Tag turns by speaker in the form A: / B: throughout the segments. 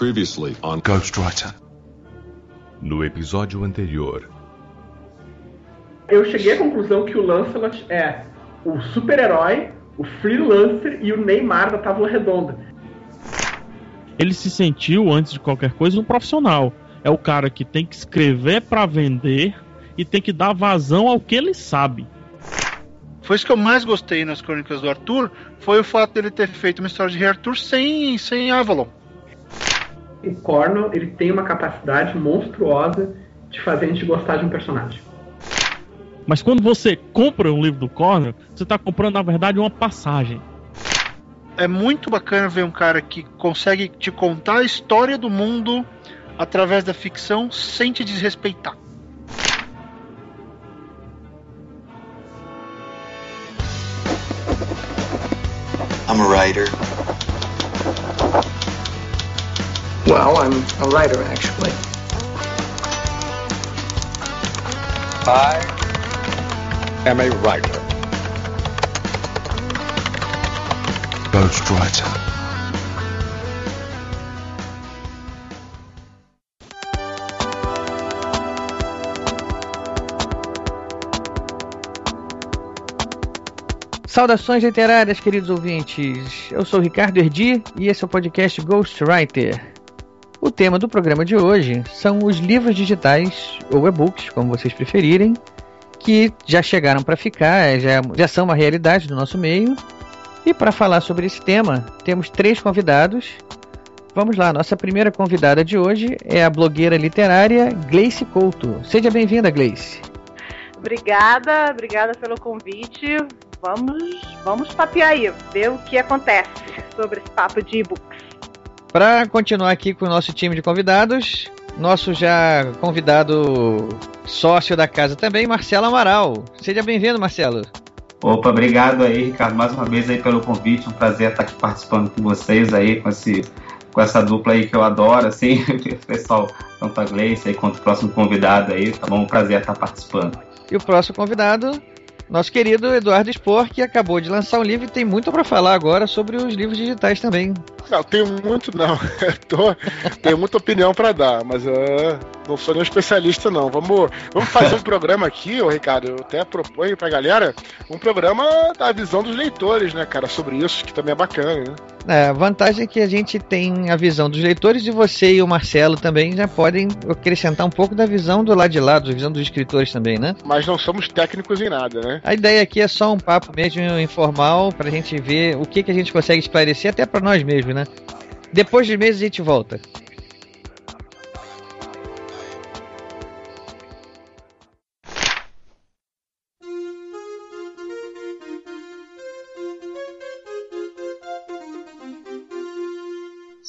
A: Previously on Ghostwriter. No episódio anterior.
B: Eu cheguei à conclusão que o Lancelot é o super-herói, o freelancer e o Neymar da Távola Redonda.
C: Ele se sentiu, antes de qualquer coisa, um profissional. É o cara que tem que escrever para vender e tem que dar vazão ao que ele sabe.
D: Foi isso que eu mais gostei nas crônicas do Arthur, foi o fato dele ter feito uma história de Rei Arthur sem, sem Avalon.
B: O Cornwell, ele tem uma capacidade monstruosa de fazer a gente gostar de um personagem.
C: Mas quando você compra um livro do Cornwell, você está comprando, na verdade, uma passagem.
D: É muito bacana ver um cara que consegue te contar a história do mundo através da ficção sem te desrespeitar.
E: I'm a writer.
F: Well, I'm a writer, actually.
G: I am a writer.
A: Ghostwriter.
H: Saudações literárias, queridos ouvintes. Eu sou o Ricardo Erdi e esse é o podcast Ghostwriter. O tema do programa de hoje são os livros digitais, ou e-books, como vocês preferirem, que já chegaram para ficar, já, já são uma realidade do nosso meio. E para falar sobre esse tema, temos três convidados. Vamos lá, nossa primeira convidada de hoje é a blogueira literária Gleice Couto. Seja bem-vinda, Gleice.
I: Obrigada, obrigada pelo convite. Vamos, vamos papear aí, ver o que acontece sobre esse papo de e-books.
H: Para continuar aqui com o nosso time de convidados, nosso já convidado sócio da casa também, Marcelo Amaral. Seja bem-vindo, Marcelo.
J: Opa, obrigado aí, Ricardo, mais uma vez aí pelo convite. Um prazer estar aqui participando com vocês aí, com, esse, com essa dupla aí que eu adoro, assim, o pessoal, tanto a Gleice aí quanto o próximo convidado aí, tá bom? Um prazer estar participando.
H: E o próximo convidado, nosso querido Eduardo Spor, que acabou de lançar um livro e tem muito para falar agora sobre os livros digitais também.
K: Não, tenho muito não. Tô, tenho muita opinião para dar, mas uh, não sou nenhum especialista não. Vamos, vamos fazer um programa aqui, ô Ricardo, eu até proponho pra galera um programa da visão dos leitores, né, cara, sobre isso, que também é bacana, né?
H: É, a vantagem é que a gente tem a visão dos leitores e você e o Marcelo também já podem acrescentar um pouco da visão do lado de lá, da visão dos escritores também, né?
K: Mas não somos técnicos em nada, né?
H: A ideia aqui é só um papo mesmo informal pra gente ver o que, que a gente consegue esclarecer até para nós mesmos, né? Depois de meses a gente volta.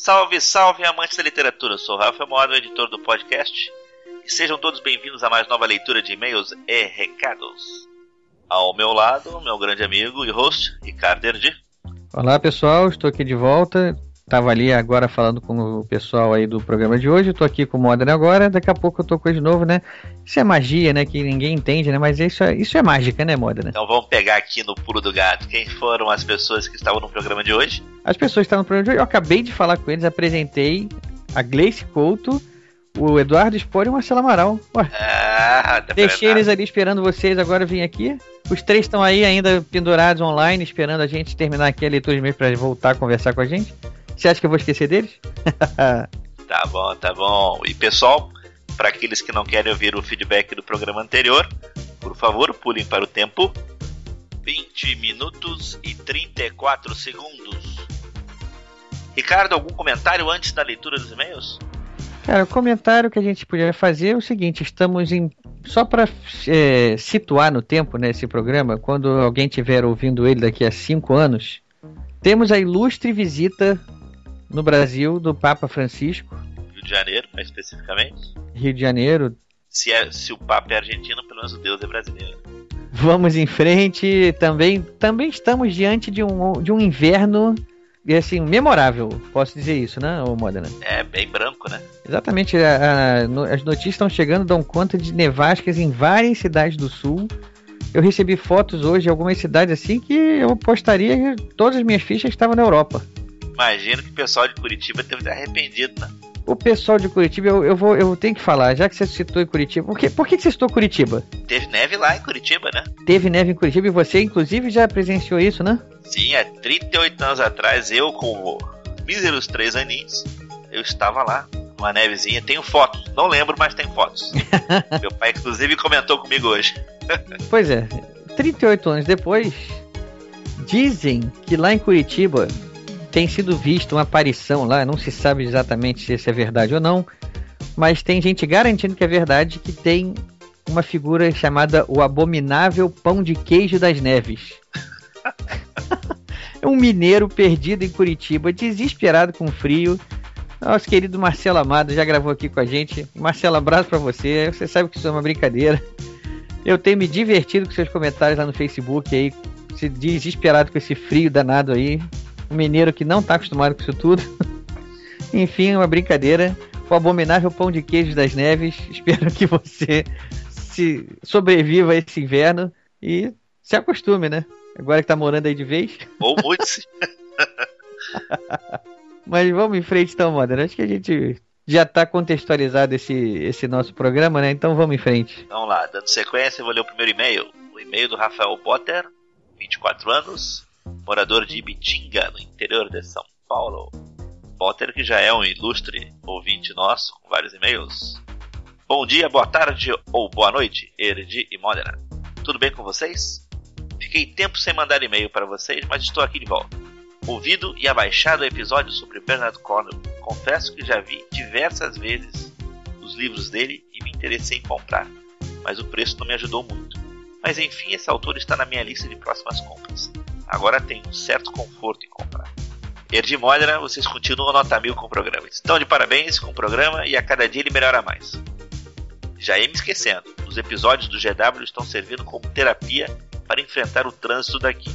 L: Salve, salve, amantes da literatura. Eu sou o Rafael Moda, editor do podcast. E sejam todos bem-vindos a mais nova leitura de e-mails e recados. Ao meu lado, meu grande amigo e host, Ricardo Erdi.
H: Olá pessoal, estou aqui de volta. Tava ali agora falando com o pessoal aí do programa de hoje. Estou aqui com o Modern agora. Daqui a pouco eu tô com ele de novo, né? Isso é magia, né? Que ninguém entende, né? Mas isso é, isso é mágica, né, Modern?
L: Então vamos pegar aqui no pulo do gato. Quem foram as pessoas que estavam no programa de hoje?
H: As pessoas que estavam no programa de hoje, eu acabei de falar com eles, apresentei a Gleice Couto, o Eduardo Spor e o Marcelo Amaral. Ué,
L: Ah, tá
H: deixei eles ali esperando vocês, agora eu vim aqui. Os três estão aí ainda pendurados online, esperando a gente terminar aqui a leitura de mês para voltar a conversar com a gente. Você acha que eu vou esquecer deles?
L: Tá bom, tá bom. E pessoal, para aqueles que não querem ouvir o feedback do programa anterior, por favor, pulem para o tempo 20 minutos e 34 segundos. Ricardo, algum comentário antes da leitura dos e-mails?
H: Cara, o comentário que a gente podia fazer é o seguinte: estamos em. Só para situar no tempo né, esse programa, quando alguém estiver ouvindo ele daqui a cinco anos, temos a ilustre visita no Brasil do Papa Francisco,
L: Rio de Janeiro, mais especificamente.
H: Rio de Janeiro.
L: Se, é, se o Papa é argentino, pelo menos o Deus é brasileiro.
H: Vamos em frente. Também, também estamos diante de um, de um inverno assim, memorável, posso dizer isso, né, ô Modena?
L: É bem branco, né?
H: Exatamente, a- a- no- as notícias estão chegando, dão conta de nevascas em várias cidades do sul. Eu recebi fotos hoje de algumas cidades assim que eu postaria que todas as minhas fichas estavam na Europa.
L: Imagino que o pessoal de Curitiba estar arrependido, né?
H: O pessoal de Curitiba, eu, eu, vou, eu tenho que falar, já que você citou em Curitiba, por que, por que você citou Curitiba?
L: Teve neve lá em Curitiba, né?
H: Teve neve em Curitiba e você, inclusive, já presenciou isso, né?
L: Sim, há 38 anos atrás, eu com míseros três aninhos, eu estava lá, uma nevezinha. Tenho fotos, não lembro, mas tem fotos. Meu pai, inclusive, comentou comigo hoje.
H: pois é, 38 anos depois, dizem que lá em Curitiba tem sido visto uma aparição lá, não se sabe exatamente se isso é verdade ou não, mas tem gente garantindo que é verdade que tem uma figura chamada o abominável pão de queijo das neves. é um mineiro perdido em Curitiba, desesperado com frio. Nosso querido Marcelo Amado já gravou aqui com a gente. Marcelo, abraço para você. Você sabe que isso é uma brincadeira. Eu tenho me divertido com seus comentários lá no Facebook aí, se desesperado com esse frio danado aí. Um mineiro que não tá acostumado com isso tudo. Enfim, uma brincadeira. O abominável pão de queijo das neves. Espero que você se sobreviva a esse inverno e se acostume, né? Agora que tá morando aí de vez.
L: Ou mude-se.
H: Mas vamos em frente então, Modern. Acho que a gente já tá contextualizado esse, esse nosso programa, né? Então vamos em frente.
L: Vamos lá, dando sequência, eu vou ler o primeiro e-mail. O e-mail do Rafael Potter, 24 anos, morador de Ibitinga, no interior de São Paulo. Potter, que já é um ilustre ouvinte nosso, com vários e-mails. Bom dia, boa tarde ou boa noite, Erdi e Modena. Tudo bem com vocês? Fiquei tempo sem mandar e-mail para vocês, mas estou aqui de volta. Ouvido e abaixado o episódio sobre Bernard Cornwell, confesso que já vi diversas vezes os livros dele e me interessei em comprar, mas o preço não me ajudou muito. Mas enfim, esse autor está na minha lista de próximas compras. Agora tenho um certo conforto em comprar. Erdi Modena, vocês continuam nota mil com o programa. Estão de parabéns com o programa e a cada dia ele melhora mais. Já ia me esquecendo, os episódios do GW estão servindo como terapia para enfrentar o trânsito daqui.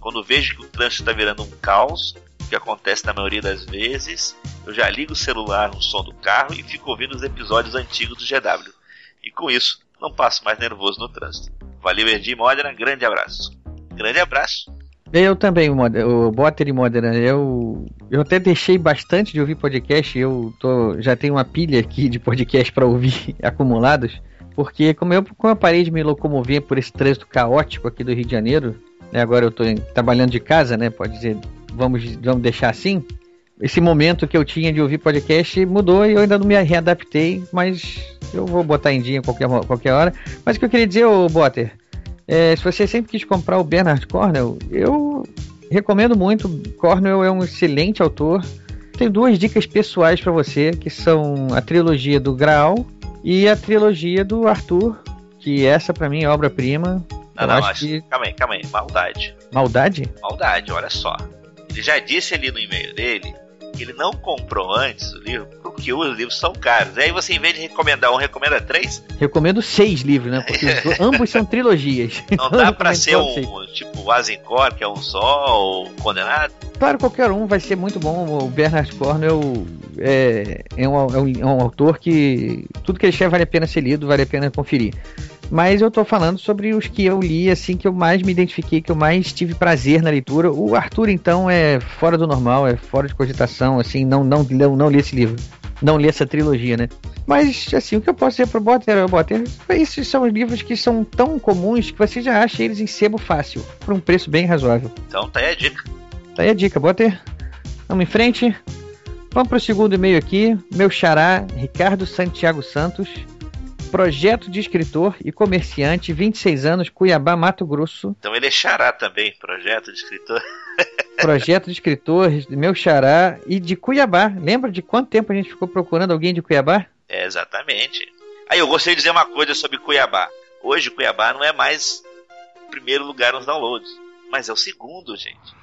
L: Quando vejo que o trânsito está virando um caos, que acontece na maioria das vezes, eu já ligo o celular no som do carro e fico ouvindo os episódios antigos do GW. E com isso, não passo mais nervoso no trânsito. Valeu, Erdi Modena, grande abraço. Grande abraço.
H: Eu também, o Botter e Modena. Eu, eu até deixei bastante de ouvir podcast. Eu tô, já tenho uma pilha aqui de podcast para ouvir acumulados. Porque como eu, como eu parei de me locomover por esse trânsito caótico aqui do Rio de Janeiro, né, agora eu estou trabalhando de casa, né? Pode dizer, vamos, vamos deixar assim. Esse momento que eu tinha de ouvir podcast mudou e eu ainda não me readaptei, mas eu vou botar em dia qualquer, qualquer hora. Mas o que eu queria dizer, ô Botter, é, se você sempre quis comprar o Bernard Cornell, eu recomendo muito. Cornell é um excelente autor. Tenho duas dicas pessoais para você, que são a trilogia do Graal e a trilogia do Arthur, que essa para mim é obra-prima.
L: Não, não, acho que... calma aí, calma aí, maldade.
H: Maldade?
L: Maldade, olha só. Ele já disse ali no e-mail dele ele não comprou antes o livro porque os livros são caros. Aí você, em vez de recomendar um, recomenda três?
H: Recomendo seis livros, né? Porque ambos são trilogias.
L: Não dá pra ser um, seis. tipo, o Azencor, que é um só, ou Condenado?
H: Claro, qualquer um vai ser muito bom. O Bernard Cornwell é, é, um, é, um, é um autor que tudo que ele escreve vale a pena ser lido, vale a pena conferir. Mas eu tô falando sobre os que eu li, assim, que eu mais me identifiquei, que eu mais tive prazer na leitura. O Arthur, então, é fora do normal, é fora de cogitação, assim, não, não, não, não li esse livro. Não li essa trilogia, né? Mas, assim, o que eu posso dizer pro Botter, Botter, esses são livros que são tão comuns que você já acha eles em sebo fácil, por um preço bem razoável.
L: Então tá aí a dica.
H: Tá aí a dica, Botter. Vamos em frente. Vamos pro segundo e-mail aqui. Meu xará, Ricardo Santiago Santos projeto de escritor e comerciante, 26 anos, Cuiabá, Mato Grosso.
L: Então ele é xará também, projeto de escritor.
H: projeto de escritor, meu xará e de Cuiabá. Lembra de quanto tempo a gente ficou procurando alguém de Cuiabá?
L: É, exatamente. Aí eu gostaria de dizer uma coisa sobre Cuiabá. Hoje Cuiabá não é mais o primeiro lugar nos downloads, mas é o segundo, gente.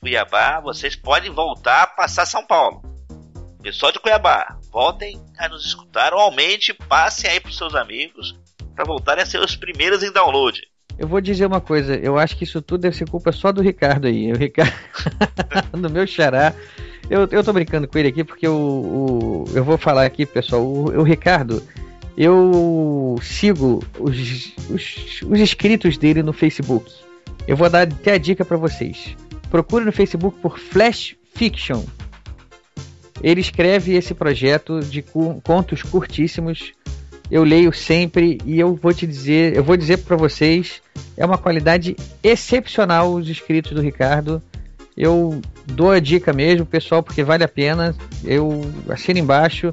L: Cuiabá, vocês podem voltar a passar São Paulo. Pessoal de Cuiabá, voltem a nos escutar ou aumente, passem aí para seus amigos para voltarem a ser os primeiros em download.
H: Eu vou dizer uma coisa, eu acho que isso tudo deve ser culpa só do Ricardo aí. O Ricardo, do meu xará. Eu, eu tô brincando com ele aqui porque o, o eu vou falar aqui, pessoal. O, o Ricardo, eu sigo os, os, os inscritos dele no Facebook. Eu vou dar até a dica para vocês. Procure no Facebook por Flash Fiction. Ele escreve esse projeto de contos curtíssimos. Eu leio sempre e eu vou te dizer, eu vou dizer para vocês, é uma qualidade excepcional os escritos do Ricardo. Eu dou a dica mesmo, pessoal, porque vale a pena. Eu assino embaixo.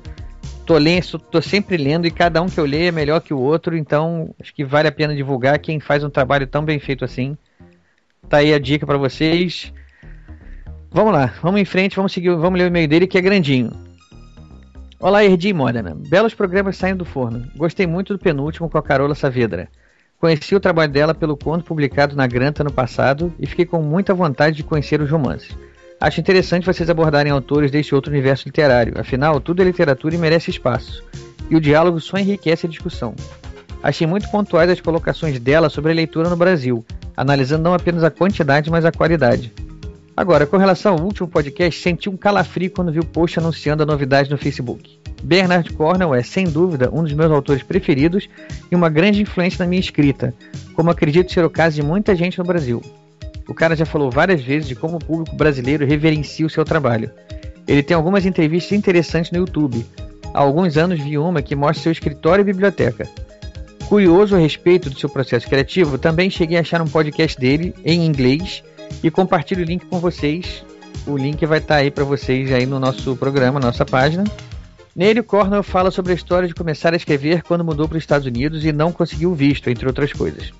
H: Tô, lendo, tô sempre lendo e cada um que eu leio é melhor que o outro, então acho que vale a pena divulgar quem faz um trabalho tão bem feito assim. Tá aí a dica para vocês. Vamos lá, vamos em frente, vamos seguir, vamos ler o e-mail dele que é grandinho. Olá, Erdi e Modena. Belos programas saindo do forno. Gostei muito do penúltimo com a Carola Saavedra. Conheci o trabalho dela pelo conto publicado na Granta no passado e fiquei com muita vontade de conhecer os romances. Acho interessante vocês abordarem autores deste outro universo literário, afinal, tudo é literatura e merece espaço. E o diálogo só enriquece a discussão. Achei muito pontuais as colocações dela sobre a leitura no Brasil, analisando não apenas a quantidade, mas a qualidade. Agora, com relação ao último podcast, senti um calafrio quando vi o post anunciando a novidade no Facebook. Bernard Cornwell é, sem dúvida, um dos meus autores preferidos e uma grande influência na minha escrita, como acredito ser o caso de muita gente no Brasil. O cara já falou várias vezes de como o público brasileiro reverencia o seu trabalho. Ele tem algumas entrevistas interessantes no YouTube. Há alguns anos vi uma que mostra seu escritório e biblioteca. Curioso a respeito do seu processo criativo, também cheguei a achar um podcast dele em inglês e compartilho o link com vocês. O link vai estar aí para vocês aí no nosso programa, nossa página. Nele, Cornell fala sobre a história de começar a escrever quando mudou para os Estados Unidos e não conseguiu visto, entre outras coisas.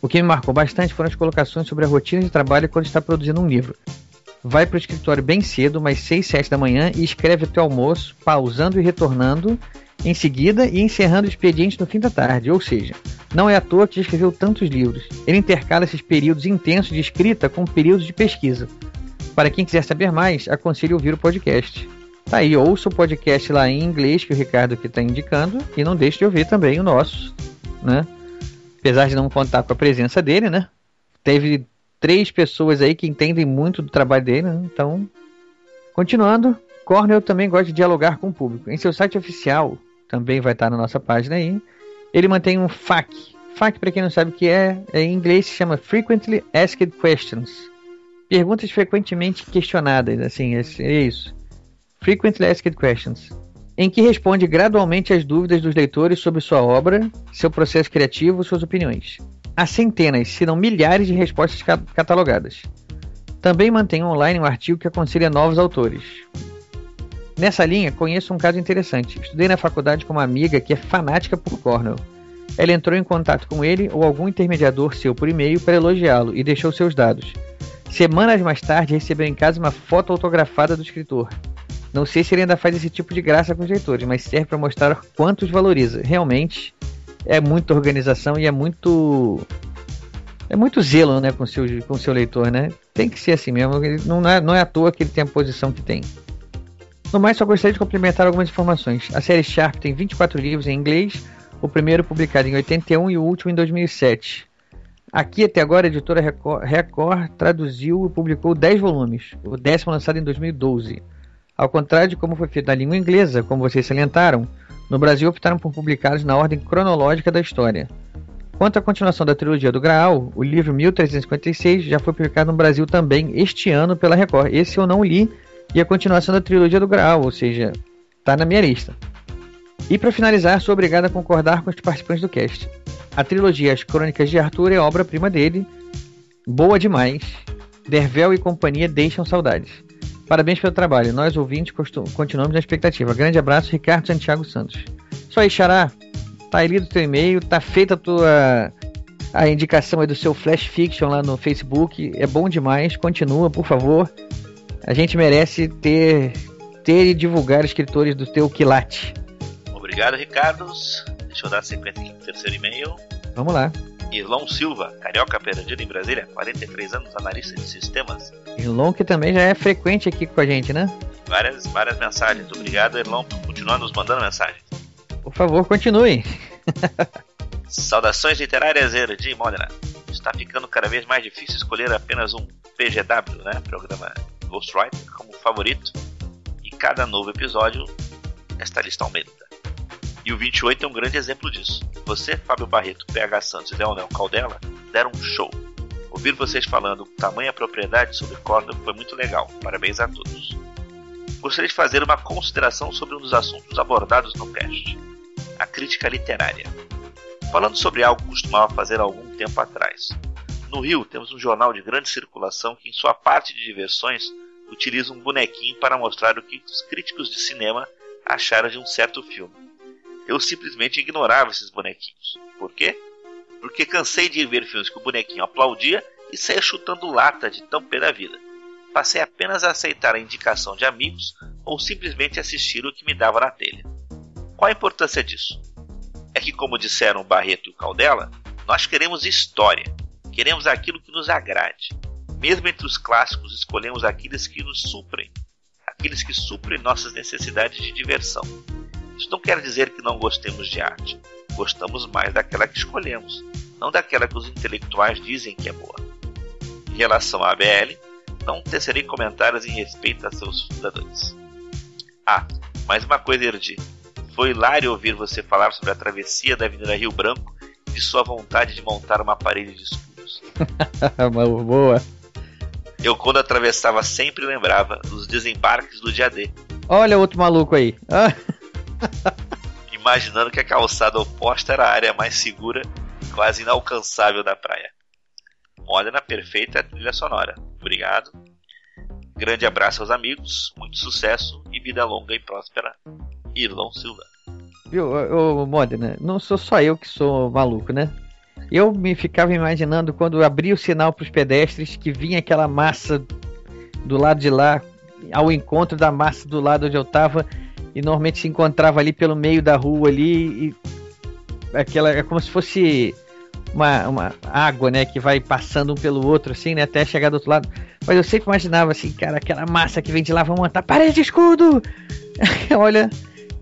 H: O que me marcou bastante foram as colocações sobre a rotina de trabalho quando está produzindo um livro. Vai para o escritório bem cedo, mais 6, 7 da manhã, e escreve até o almoço, pausando e retornando em seguida e encerrando o expediente no fim da tarde. Ou seja, não é à toa que escreveu tantos livros. Ele intercala esses períodos intensos de escrita com períodos de pesquisa. Para quem quiser saber mais, aconselho ouvir o podcast. Tá aí, ouça o podcast lá em inglês que o Ricardo aqui está indicando e não deixe de ouvir também o nosso, né? Apesar de não contar com a presença dele, né? Teve três pessoas aí que entendem muito do trabalho dele, né? então. Continuando, Cornell também gosta de dialogar com o público. Em seu site oficial, também vai estar na nossa página aí, ele mantém um FAQ. FAQ, para quem não sabe o que é, é, em inglês se chama Frequently Asked Questions. Perguntas frequentemente questionadas, assim, é, é isso. Frequently Asked Questions. Em que responde gradualmente às dúvidas dos leitores sobre sua obra, seu processo criativo, suas opiniões. Há centenas, se não milhares de respostas ca- catalogadas. Também mantém online um artigo que aconselha novos autores. Nessa linha, conheço um caso interessante. Estudei na faculdade com uma amiga que é fanática por Cornell. Ela entrou em contato com ele ou algum intermediador seu por e-mail para elogiá-lo e deixou seus dados. Semanas mais tarde, recebeu em casa uma foto autografada do escritor. Não sei se ele ainda faz esse tipo de graça com os leitores, mas serve para mostrar quanto os valoriza. Realmente é muita organização e é muito é muito zelo, né, com seu com seu leitor, né? Tem que ser assim mesmo. Não é, não é à toa que ele tem a posição que tem. No mais, só gostaria de complementar algumas informações. A série Sharp tem 24 livros em inglês, o primeiro publicado em 81 e o último em 2007. Aqui até agora a editora Record, Record traduziu e publicou 10 volumes, o décimo lançado em 2012. Ao contrário de como foi feito na língua inglesa, como vocês salientaram, no Brasil optaram por publicá-los na ordem cronológica da história. Quanto à continuação da trilogia do Graal, o livro 1356 já foi publicado no Brasil também este ano pela Record. Esse eu não li e a continuação da trilogia do Graal, ou seja, está na minha lista. E para finalizar, sou obrigado a concordar com os participantes do cast. A trilogia As Crônicas de Arthur é obra-prima dele, boa demais. Dervel e companhia deixam saudades. Parabéns pelo trabalho. Nós, ouvintes, continuamos na expectativa. Grande abraço, Ricardo Santiago Santos. Só aí, Xará. Tá lido o teu e-mail, tá feita a tua a indicação aí do seu Flash Fiction lá no Facebook. É bom demais. Continua, por favor. A gente merece ter, ter e divulgar escritores do teu quilate.
L: Obrigado, Ricardo. Deixa eu dar sequência aqui pro terceiro e-mail.
H: Vamos lá.
L: Irlão Silva, carioca perdido em Brasília, 43 anos, analista de sistemas.
H: Irlon, que também já é frequente aqui com a gente, né?
L: Várias, várias mensagens. Obrigado, Irlão, por continuar nos mandando mensagens.
H: Por favor, continue.
L: Saudações literárias, de Modena. Está ficando cada vez mais difícil escolher apenas um PGW, né? Programa Ghostwriter, como favorito. E cada novo episódio, esta lista aumenta. E o 28 é um grande exemplo disso. Você, Fábio Barreto, PH Santos e Leonel Caldela deram um show. Ouvir vocês falando com tamanha propriedade sobre Cordon foi muito legal. Parabéns a todos. Gostaria de fazer uma consideração sobre um dos assuntos abordados no cast: a crítica literária. Falando sobre algo que costumava fazer há algum tempo atrás. No Rio, temos um jornal de grande circulação que, em sua parte de diversões, utiliza um bonequinho para mostrar o que os críticos de cinema acharam de um certo filme. Eu simplesmente ignorava esses bonequinhos. Por quê? Porque cansei de ver filmes que o bonequinho aplaudia e saía chutando lata de tão pé da vida. Passei apenas a aceitar a indicação de amigos ou simplesmente assistir o que me dava na telha. Qual a importância disso? É que, como disseram o Barreto e o Caldela, nós queremos história, queremos aquilo que nos agrade. Mesmo entre os clássicos, escolhemos aqueles que nos suprem, aqueles que suprem nossas necessidades de diversão. Isso não quer dizer que não gostemos de arte. Gostamos mais daquela que escolhemos, não daquela que os intelectuais dizem que é boa. Em relação à ABL, não tecerei comentários em respeito a seus fundadores. Ah, mais uma coisa, Erdi. Foi hilário ouvir você falar sobre a travessia da Avenida Rio Branco e de sua vontade de montar uma parede de escudos.
H: Boa.
L: Eu, quando atravessava, sempre lembrava dos desembarques do dia D.
H: Olha outro maluco aí.
L: Imaginando que a calçada oposta era a área mais segura e quase inalcançável da praia. Olha na perfeita trilha sonora. Obrigado. Grande abraço aos amigos, muito sucesso e vida longa e próspera. Irlon Silva.
H: Viu, ô, Modena, não sou só eu que sou maluco, né? Eu me ficava imaginando quando abria o sinal para os pedestres que vinha aquela massa do lado de lá ao encontro da massa do lado onde eu estava e normalmente se encontrava ali pelo meio da rua ali e aquela é como se fosse uma, uma água, né, que vai passando um pelo outro assim, né, até chegar do outro lado. Mas eu sempre imaginava assim, cara, aquela massa que vem de lá, vamos montar parede de escudo. Olha,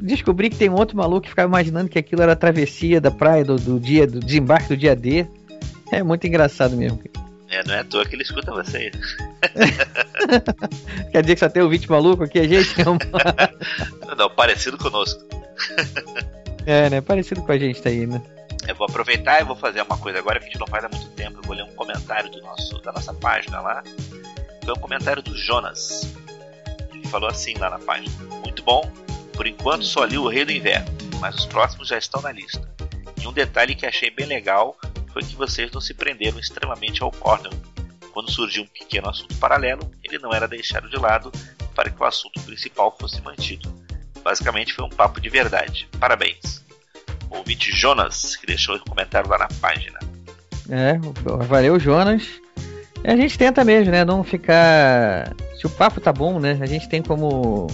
H: descobri que tem um outro maluco que ficava imaginando que aquilo era a travessia da praia do, do dia do desembarque do dia D. É muito engraçado mesmo.
L: É, não é à toa que ele escuta vocês.
H: Quer dizer que só tem ouvinte maluco aqui, a gente?
L: não, não, parecido conosco.
H: é, né? Parecido com a gente tá aí, né?
L: Eu vou aproveitar e vou fazer uma coisa agora que a gente não faz há muito tempo. Eu vou ler um comentário do nosso, da nossa página lá. Foi um comentário do Jonas. Ele falou assim lá na página: Muito bom, por enquanto só li o Rei do Inverno, mas os próximos já estão na lista. E um detalhe que achei bem legal foi que vocês não se prenderam extremamente ao Cornell. Quando surgiu um pequeno assunto paralelo, ele não era deixado de lado para que o assunto principal fosse mantido. Basicamente foi um papo de verdade. Parabéns. O ouvinte Jonas, que deixou o comentário lá na página.
H: É, valeu Jonas. A gente tenta mesmo, né? Não ficar. Se o papo tá bom, né? A gente tem como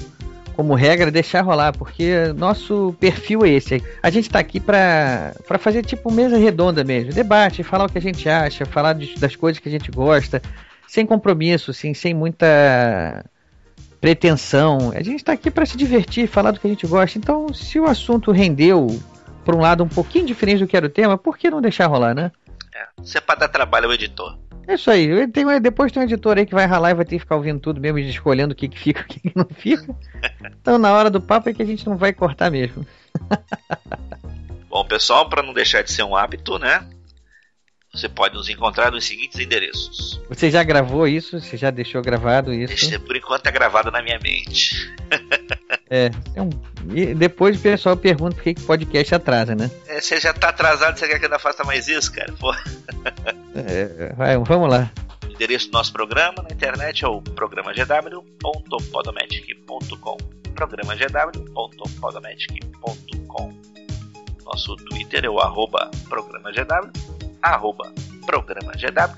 H: como regra, deixar rolar, porque nosso perfil é esse. A gente está aqui para fazer tipo mesa redonda mesmo, debate, falar o que a gente acha, falar de, das coisas que a gente gosta, sem compromisso, assim, sem muita pretensão. A gente está aqui para se divertir, falar do que a gente gosta. Então, se o assunto rendeu por um lado um pouquinho diferente do que era o tema, por que não deixar rolar, né?
L: É, isso é para dar trabalho ao editor.
H: É isso aí. Tem, depois tem um editor aí que vai ralar e vai ter que ficar ouvindo tudo mesmo e escolhendo o que, que fica e o que, que não fica. Então, na hora do papo é que a gente não vai cortar mesmo.
L: Bom, pessoal, para não deixar de ser um hábito, né? Você pode nos encontrar nos seguintes endereços.
H: Você já gravou isso? Você já deixou gravado isso?
L: Por enquanto é gravado na minha mente.
H: é, é um... e depois o pessoal pergunta por que o podcast atrasa, né?
L: É, você já tá atrasado, você quer que ainda faça mais isso, cara? Pô.
H: é, vai, vamos lá.
L: O endereço do nosso programa na internet é o programagw.podomatic.com programagw.podomatic.com Nosso Twitter é o arroba programagw arroba programagw.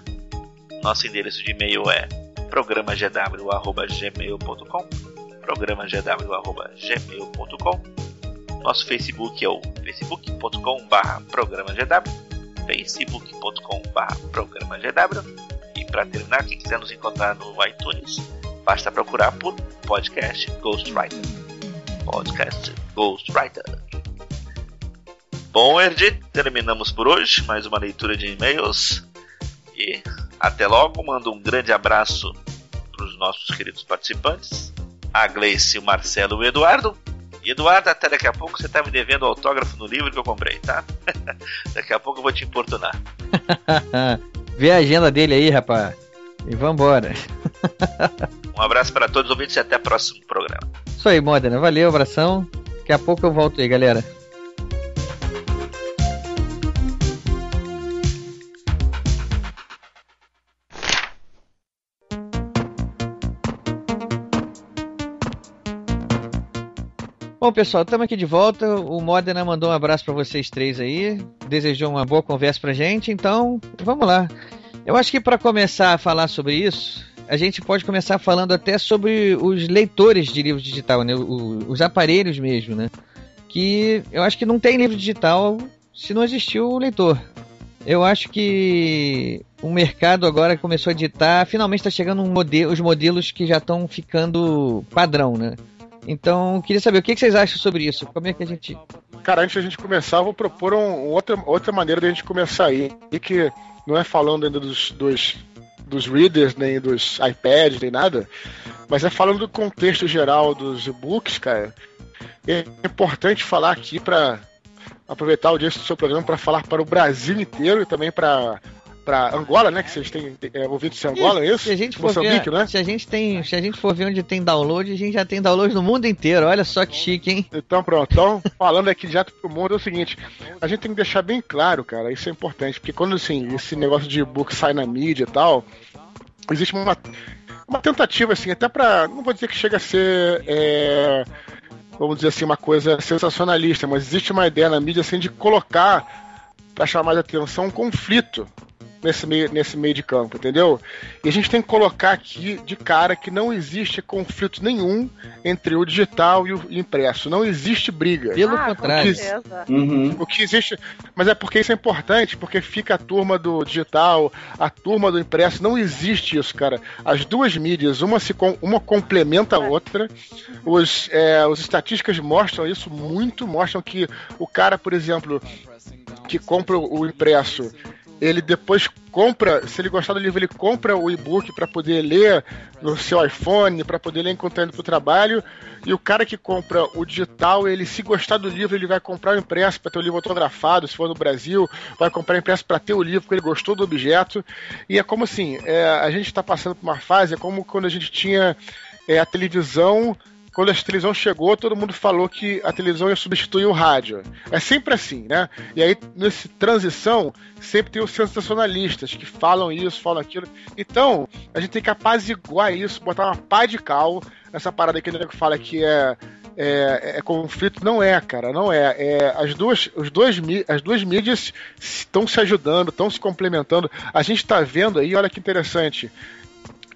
L: Nosso endereço de e-mail é programagw.gmail.com programagw.gmail.com Nosso Facebook é o facebook.com barra programagw facebook.com barra programagw e para terminar, quem quiser nos encontrar no iTunes, basta procurar por podcast Ghostwriter. Podcast Ghostwriter. Bom, Erdi, terminamos por hoje. Mais uma leitura de e-mails. E até logo. Mando um grande abraço para os nossos queridos participantes: a Gleice, o Marcelo e o Eduardo. E Eduardo, até daqui a pouco você está me devendo autógrafo no livro que eu comprei, tá? daqui a pouco eu vou te importunar.
H: Vê a agenda dele aí, rapaz. E vambora.
L: Um abraço para todos os ouvintes e até o próximo programa.
H: Isso aí, Modena. Valeu, abração. Daqui a pouco eu volto aí, galera. Bom, pessoal, estamos aqui de volta. O Modena mandou um abraço para vocês três aí. Desejou uma boa conversa pra gente. Então, vamos lá. Eu acho que para começar a falar sobre isso, a gente pode começar falando até sobre os leitores de livro digital, né? Os aparelhos mesmo, né? Que eu acho que não tem livro digital se não existiu o leitor. Eu acho que o mercado agora começou a editar, finalmente está chegando um modelo, os modelos que já estão ficando padrão, né? Então, queria saber o que vocês acham sobre isso. Como é que a gente.
K: Cara, antes da gente começar, vou propor um, outra, outra maneira da gente começar aí. E que não é falando ainda dos, dos, dos readers, nem dos iPads, nem nada, mas é falando do contexto geral dos e-books, cara. É importante falar aqui para aproveitar o dia do seu programa para falar para o Brasil inteiro e também para para Angola, né? Que vocês têm é, ouvidos de Angola, é isso?
H: Se a gente for
K: Moçambique,
H: ver,
K: né?
H: se a gente tem, se a gente for ver onde tem download, a gente já tem download no mundo inteiro. Olha só que chique, hein?
K: Então pronto, então falando aqui direto pro mundo é o seguinte, a gente tem que deixar bem claro, cara, isso é importante, porque quando assim, esse negócio de e-book sai na mídia e tal, existe uma, uma tentativa assim, até pra, não vou dizer que chega a ser é, vamos dizer assim, uma coisa sensacionalista, mas existe uma ideia na mídia assim de colocar para chamar mais atenção um conflito nesse meio, nesse meio de campo, entendeu? E a gente tem que colocar aqui de cara que não existe conflito nenhum entre o digital e o impresso. Não existe briga.
H: Pelo
I: Ah,
H: contrário.
I: certeza.
J: Uhum.
K: O que existe. Mas é porque isso é importante, porque fica a turma do digital, a turma do impresso. Não existe isso, cara. As duas mídias, uma, se com- uma complementa a outra. Os, é, os estatísticas mostram isso muito, mostram que o cara, por exemplo, que compra o impresso, ele depois compra, se ele gostar do livro, ele compra o e-book para poder ler no seu iPhone, para poder ler enquanto tá indo pro trabalho. E o cara que compra o digital, ele se gostar do livro, ele vai comprar o impresso para ter o livro autografado, se for no Brasil, vai comprar o impresso para ter o livro porque ele gostou do objeto. E é como assim, é, a gente está passando por uma fase, é como quando a gente tinha é, a televisão quando a televisão chegou, todo mundo falou que a televisão ia substituir o rádio. É sempre assim, né? E aí, nessa transição, sempre tem os sensacionalistas que falam isso, falam aquilo. Então, a gente tem que apaziguar isso, botar uma pá de cal nessa parada que o nego fala que é. É, é conflito, não é, cara, não é. é as, duas, os dois, as duas mídias estão se ajudando, estão se complementando. A gente está vendo aí, olha que interessante,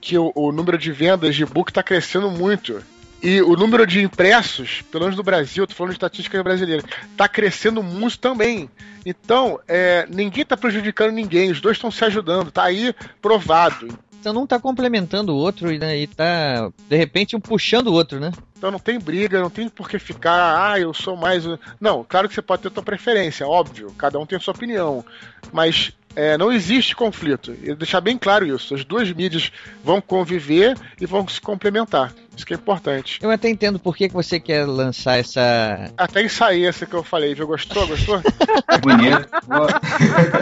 K: que o, o número de vendas de e-book está crescendo muito. E o número de impressos, pelo menos no Brasil, tô falando de estatística brasileira, tá crescendo muito também. Então, é, ninguém tá prejudicando ninguém, os dois estão se ajudando, tá aí provado.
H: Então não tá complementando o outro né, e tá, de repente, um puxando o outro, né?
K: Então não tem briga, não tem por que ficar, ah, eu sou mais. o-". Não, claro que você pode ter tua preferência, óbvio, cada um tem a sua opinião. Mas é, não existe conflito. E deixar bem claro isso. As duas mídias vão conviver e vão se complementar. Isso que é importante.
H: Eu até entendo por que, que você quer lançar essa.
K: Até ensaiei essa que eu falei, viu? Gostou? Gostou?
J: Bonito.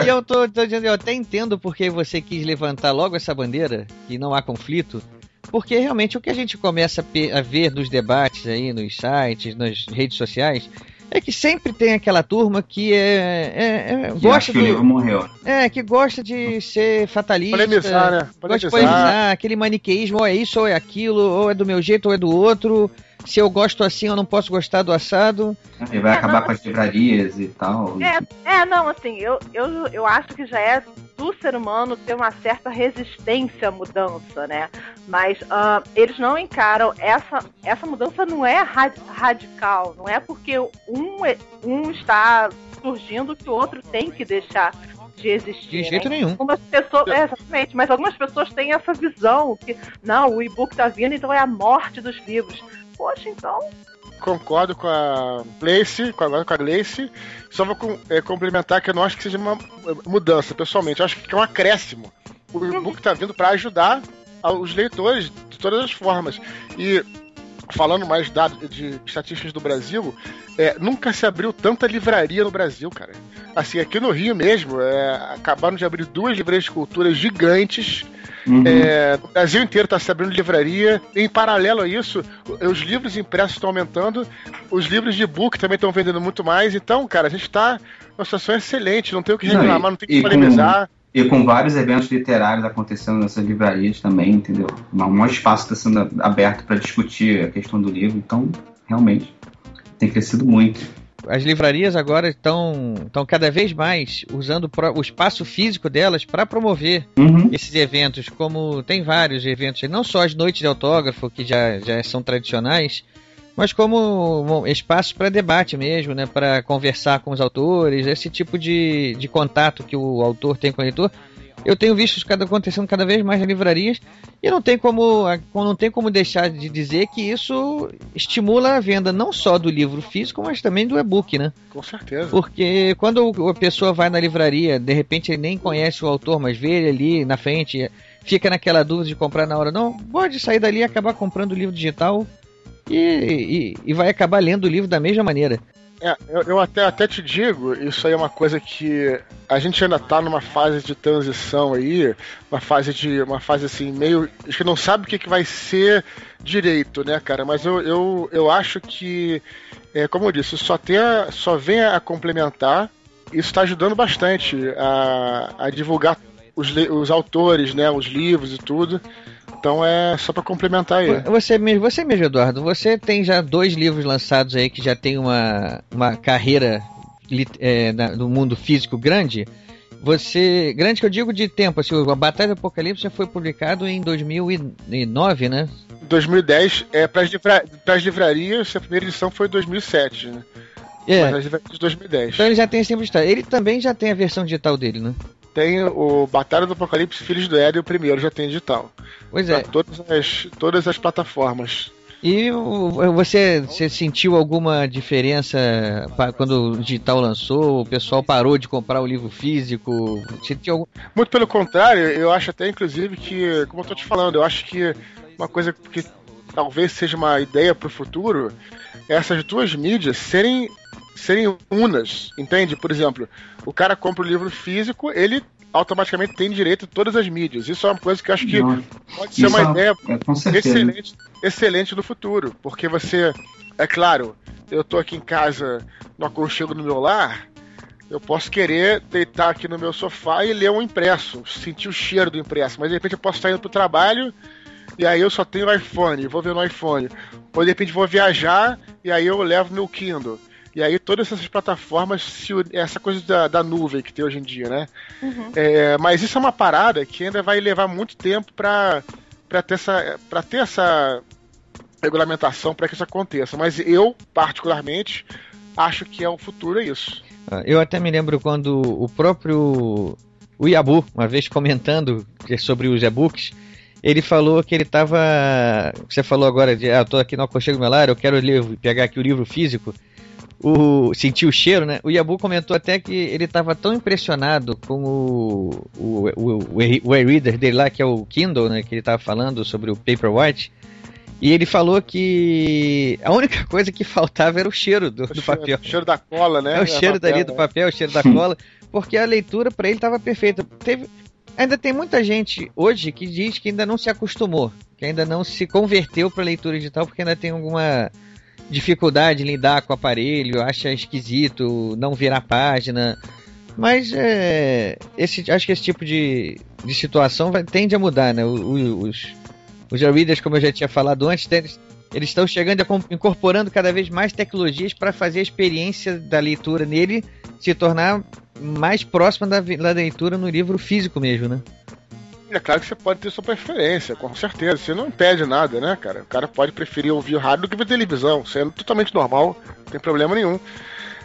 H: E eu tô, tô dizendo, eu até entendo por que você quis levantar logo essa bandeira, que não há conflito. Porque realmente o que a gente começa a ver nos debates aí, nos sites, nas redes sociais, é que sempre tem aquela turma que é, é- é-
J: Que
H: gosta
J: que o livro
H: do,
J: morreu.
H: é que gosta de ser fatalista,
K: Polemizar, né?
H: gosta de
K: Polemizar.
H: polemizar, aquele maniqueísmo, ou é isso ou é aquilo, ou é do meu jeito ou é do outro. Se eu gosto assim, eu não posso gostar do assado.
J: E vai
I: É,
J: acabar
I: não,
J: com as livrarias e tal.
I: É, é, não, assim, eu, eu, eu acho que já é do ser humano ter uma certa resistência à mudança, né? Mas ah, eles não encaram essa, essa mudança não é ra- radical, não é porque um, é- um está surgindo que o outro tem que deixar de existir.
H: De
I: né?
H: jeito nenhum.
I: Algumas pessoas, é, exatamente, mas algumas pessoas têm essa visão que não, o e-book tá vindo, então é a morte dos livros. Poxa, então
K: Concordo com a Gleice, com a, com a Gleice. Só vou com- é, complementar que eu não acho que seja uma mudança, pessoalmente. Eu acho que é um acréscimo. O e-book está vindo para ajudar os leitores de todas as formas. E falando mais dados de estatísticas do Brasil, é, nunca se abriu tanta livraria no Brasil, cara. Assim, aqui no Rio mesmo, é, acabaram de abrir duas livrarias de cultura gigantes.
J: Uhum.
K: É, o Brasil inteiro está se abrindo livraria. Em paralelo a isso, os livros impressos estão aumentando, os livros de book também estão vendendo muito mais. Então, cara, a gente está numa situação excelente, não tem o que reclamar, não, não tem que polemizar.
J: Com... E com vários eventos literários acontecendo nessas livrarias também, entendeu? Um espaço está sendo aberto para discutir a questão do livro, então, realmente, tem crescido muito.
H: As livrarias agora estão, estão cada vez mais usando o espaço físico delas para promover
J: uhum.
H: esses eventos, como tem vários eventos, não só as noites de autógrafo, que já, já são tradicionais, mas como espaço para debate mesmo, né, para conversar com os autores, esse tipo de, de contato que o autor tem com o leitor. Eu tenho visto isso acontecendo cada vez mais nas livrarias e não tem como não tem como deixar de dizer que isso estimula a venda não só do livro físico, mas também do e-book, né?
K: Com certeza.
H: Porque quando a pessoa vai na livraria, de repente ele nem conhece o autor, mas vê ele ali na frente, fica naquela dúvida de comprar na hora. Não, pode sair dali e acabar comprando o livro digital e, e, e vai acabar lendo o livro da mesma maneira.
K: É, eu, eu, até, até te digo, isso aí é uma coisa que a gente ainda tá numa fase de transição aí, uma fase de. uma fase assim, meio. Acho que não sabe o que, que vai ser direito, né, cara? Mas eu, eu, eu acho que, é, como eu disse, só, tem a, só vem a complementar. Isso está ajudando bastante a, a divulgar os, os autores, né, os livros e tudo. Então é só para complementar aí.
H: Você mesmo, você mesmo, Eduardo, você tem já dois livros lançados aí que já tem uma, uma carreira é, na, no mundo físico grande. Você. Grande que eu digo de tempo, assim, a Batalha do Apocalipse já foi publicado em 2009, né?
K: 2010, é, para as livra livrarias, a primeira edição foi 2007, né?
H: É.
K: Mas as livrarias 2010.
H: Então ele já tem esse livro digital. Ele também já tem a versão digital dele, né?
K: Tem o Batalha do Apocalipse Filhos do Éden, o primeiro já tem digital.
H: Pois é.
K: Todas as, todas as plataformas.
H: E você, você sentiu alguma diferença quando o digital lançou? O pessoal parou de comprar o livro físico? Algum...
K: Muito pelo contrário, eu acho até inclusive que, como eu tô te falando, eu acho que uma coisa que talvez seja uma ideia para o futuro é essas duas mídias serem serem unas, entende? Por exemplo, o cara compra o livro físico, ele automaticamente tem direito a todas as mídias. Isso é uma coisa que eu acho que Não. pode ser uma ideia
J: é,
K: excelente, excelente no futuro, porque você, é claro, eu tô aqui em casa no aconchego do meu lar, eu posso querer deitar aqui no meu sofá e ler um impresso, sentir o cheiro do impresso, mas de repente eu posso estar indo pro trabalho e aí eu só tenho o iPhone, vou ver no iPhone. Ou de repente vou viajar e aí eu levo meu Kindle. E aí todas essas plataformas, se, essa coisa da, da nuvem que tem hoje em dia, né?
I: Uhum.
K: É, mas isso é uma parada que ainda vai levar muito tempo para ter essa para ter essa regulamentação para que isso aconteça. Mas eu particularmente acho que é o futuro é isso.
H: Ah, eu até me lembro quando o próprio o Yabu, uma vez comentando sobre os e-books, ele falou que ele estava. Você falou agora de. Ah, eu tô aqui no Aconchego Melar, eu quero livro, pegar aqui o livro físico o sentiu o cheiro, né? O Yabu comentou até que ele estava tão impressionado com o, o, o, o e-reader dele lá, que é o Kindle, né? Que ele estava falando sobre o Paperwhite. E ele falou que a única coisa que faltava era o cheiro do, do papel.
K: O cheiro da cola, né?
H: É o cheiro papel, dali do né? papel, o cheiro da cola. Porque a leitura para ele estava perfeita. Teve, ainda tem muita gente hoje que diz que ainda não se acostumou, que ainda não se converteu para leitura digital porque ainda tem alguma dificuldade em lidar com o aparelho, acha esquisito não virar página. Mas é, esse, acho que esse tipo de, de situação vai, tende a mudar, né? Os, os readers, como eu já tinha falado antes, eles, eles estão chegando, incorporando cada vez mais tecnologias para fazer a experiência da leitura nele se tornar mais próxima da, da leitura no livro físico mesmo, né?
K: É claro que você pode ter sua preferência, com certeza. Você não impede nada, né, cara? O cara pode preferir ouvir rádio do que ver televisão, sendo totalmente normal, não tem problema nenhum.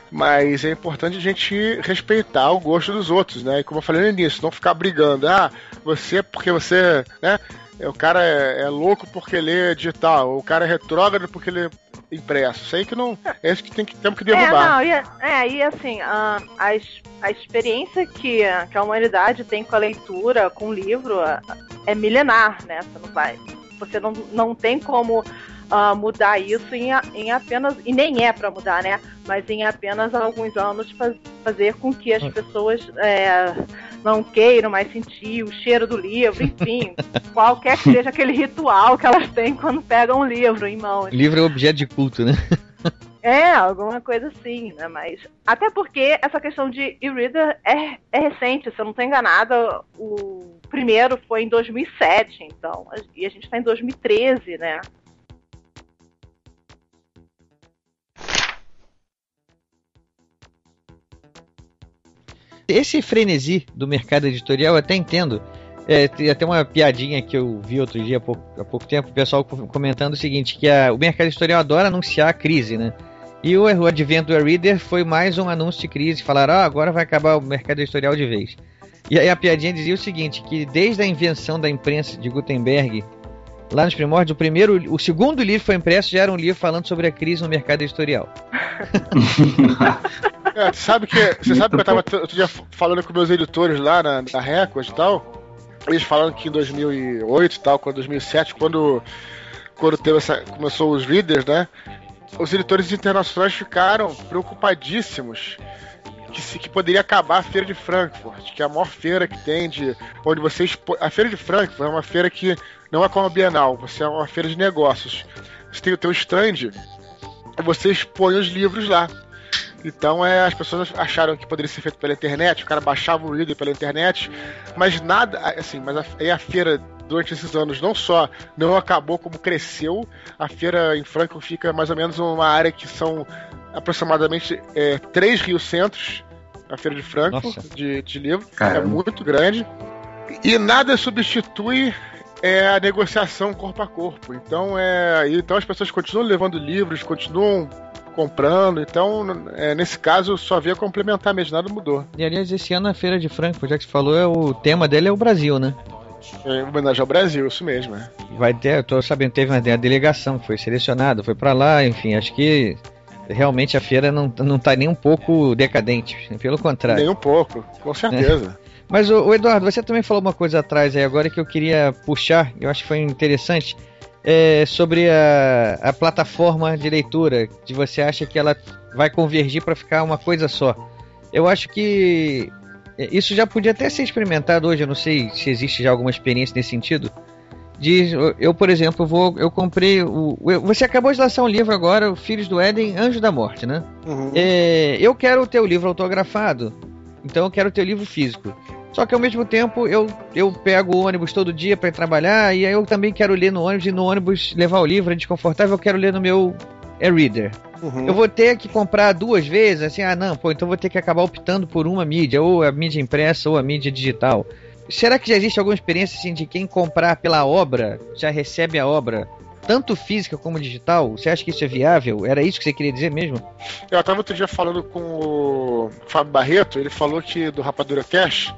K: Mas é importante a gente respeitar o gosto dos outros, né? E como eu falei no início, não ficar brigando. Ah, você, porque você, né? O cara é, é louco porque lê digital, o cara é retrógrado porque lê impresso. Isso aí que não. É isso que, tem que temos que derrubar.
I: É, não, e, é, e assim, a, a, a experiência que, que a humanidade tem com a leitura, com o livro, é milenar, né? Você não vai. Você não, não tem como uh, mudar isso em, em apenas. E nem é para mudar, né? Mas em apenas alguns anos faz, fazer com que as pessoas é, não queiram mais sentir o cheiro do livro, enfim, qualquer que seja aquele ritual que elas têm quando pegam um livro em mãos.
H: Livro é objeto de culto, né?
I: É, alguma coisa assim, né? Mas. Até porque essa questão de e-reader é, é recente, se eu não estou enganada, o primeiro foi em 2007, então. E a gente está em 2013, né?
H: Esse frenesi do mercado editorial eu até entendo. É, tem até uma piadinha que eu vi outro dia há pouco, há pouco tempo, o pessoal comentando o seguinte, que a, o mercado editorial adora anunciar a crise, né? E o, o advento do Reader foi mais um anúncio de crise. Falaram, ah, agora vai acabar o mercado editorial de vez. E aí a piadinha dizia o seguinte, que desde a invenção da imprensa de Gutenberg, lá nos primórdios, o primeiro, o segundo livro foi impresso já era um livro falando sobre a crise no mercado editorial.
K: é, sabe que, você sabe que eu estava outro dia falando com meus editores lá na, na Record e tal, eles falando que em 2008 e tal, quando 2007, quando quando teve essa, começou os readers, né? os editores internacionais ficaram preocupadíssimos que, se, que poderia acabar a feira de Frankfurt, que é a maior feira que tem de onde você expo... a feira de Frankfurt é uma feira que não é como a Bienal, você é uma feira de negócios. Você tem o teu stand você expõe os livros lá. Então é, as pessoas acharam que poderia ser feito pela internet, o cara baixava o reader pela internet, mas nada, assim, mas a, aí a feira durante esses anos não só não acabou, como cresceu. A feira em Franco fica mais ou menos uma área que são aproximadamente é, três Rio Centros, a feira de Franco, de, de livro. É Caramba. É muito grande. E nada substitui é a negociação corpo a corpo. Então, é, então as pessoas continuam levando livros, continuam comprando. Então, é, nesse caso, só via complementar mesmo, nada mudou.
H: E aliás, esse ano a Feira de Franco, já que você falou, é, o tema dele é o Brasil, né?
K: Em homenagem ao Brasil, isso mesmo, é.
H: Vai ter, eu tô sabendo, teve uma, a delegação que foi selecionada, foi para lá, enfim, acho que realmente a feira não, não tá nem um pouco decadente, pelo contrário.
K: Nem um pouco, com certeza.
H: É. Mas, o, o, Eduardo, você também falou uma coisa atrás aí agora que eu queria puxar, eu acho que foi interessante, é, sobre a, a plataforma de leitura, de você acha que ela vai convergir para ficar uma coisa só. Eu acho que é, isso já podia até ser experimentado hoje, eu não sei se existe já alguma experiência nesse sentido. De, eu, por exemplo, vou, eu comprei. O, você acabou de lançar um livro agora, Filhos do Éden, Anjo da Morte, né? Uhum. É, eu quero o teu livro autografado, então eu quero o teu livro físico. Só que ao mesmo tempo eu, eu pego o ônibus todo dia para trabalhar e aí eu também quero ler no ônibus e no ônibus levar o livro é desconfortável, eu quero ler no meu e-reader. Uhum. Eu vou ter que comprar duas vezes, assim, ah não, pô, então vou ter que acabar optando por uma mídia, ou a mídia impressa ou a mídia digital. Será que já existe alguma experiência assim de quem comprar pela obra já recebe a obra tanto física como digital? Você acha que isso é viável? Era isso que você queria dizer mesmo?
K: Eu estava outro dia falando com o Fábio Barreto, ele falou que do Rapadura Cash,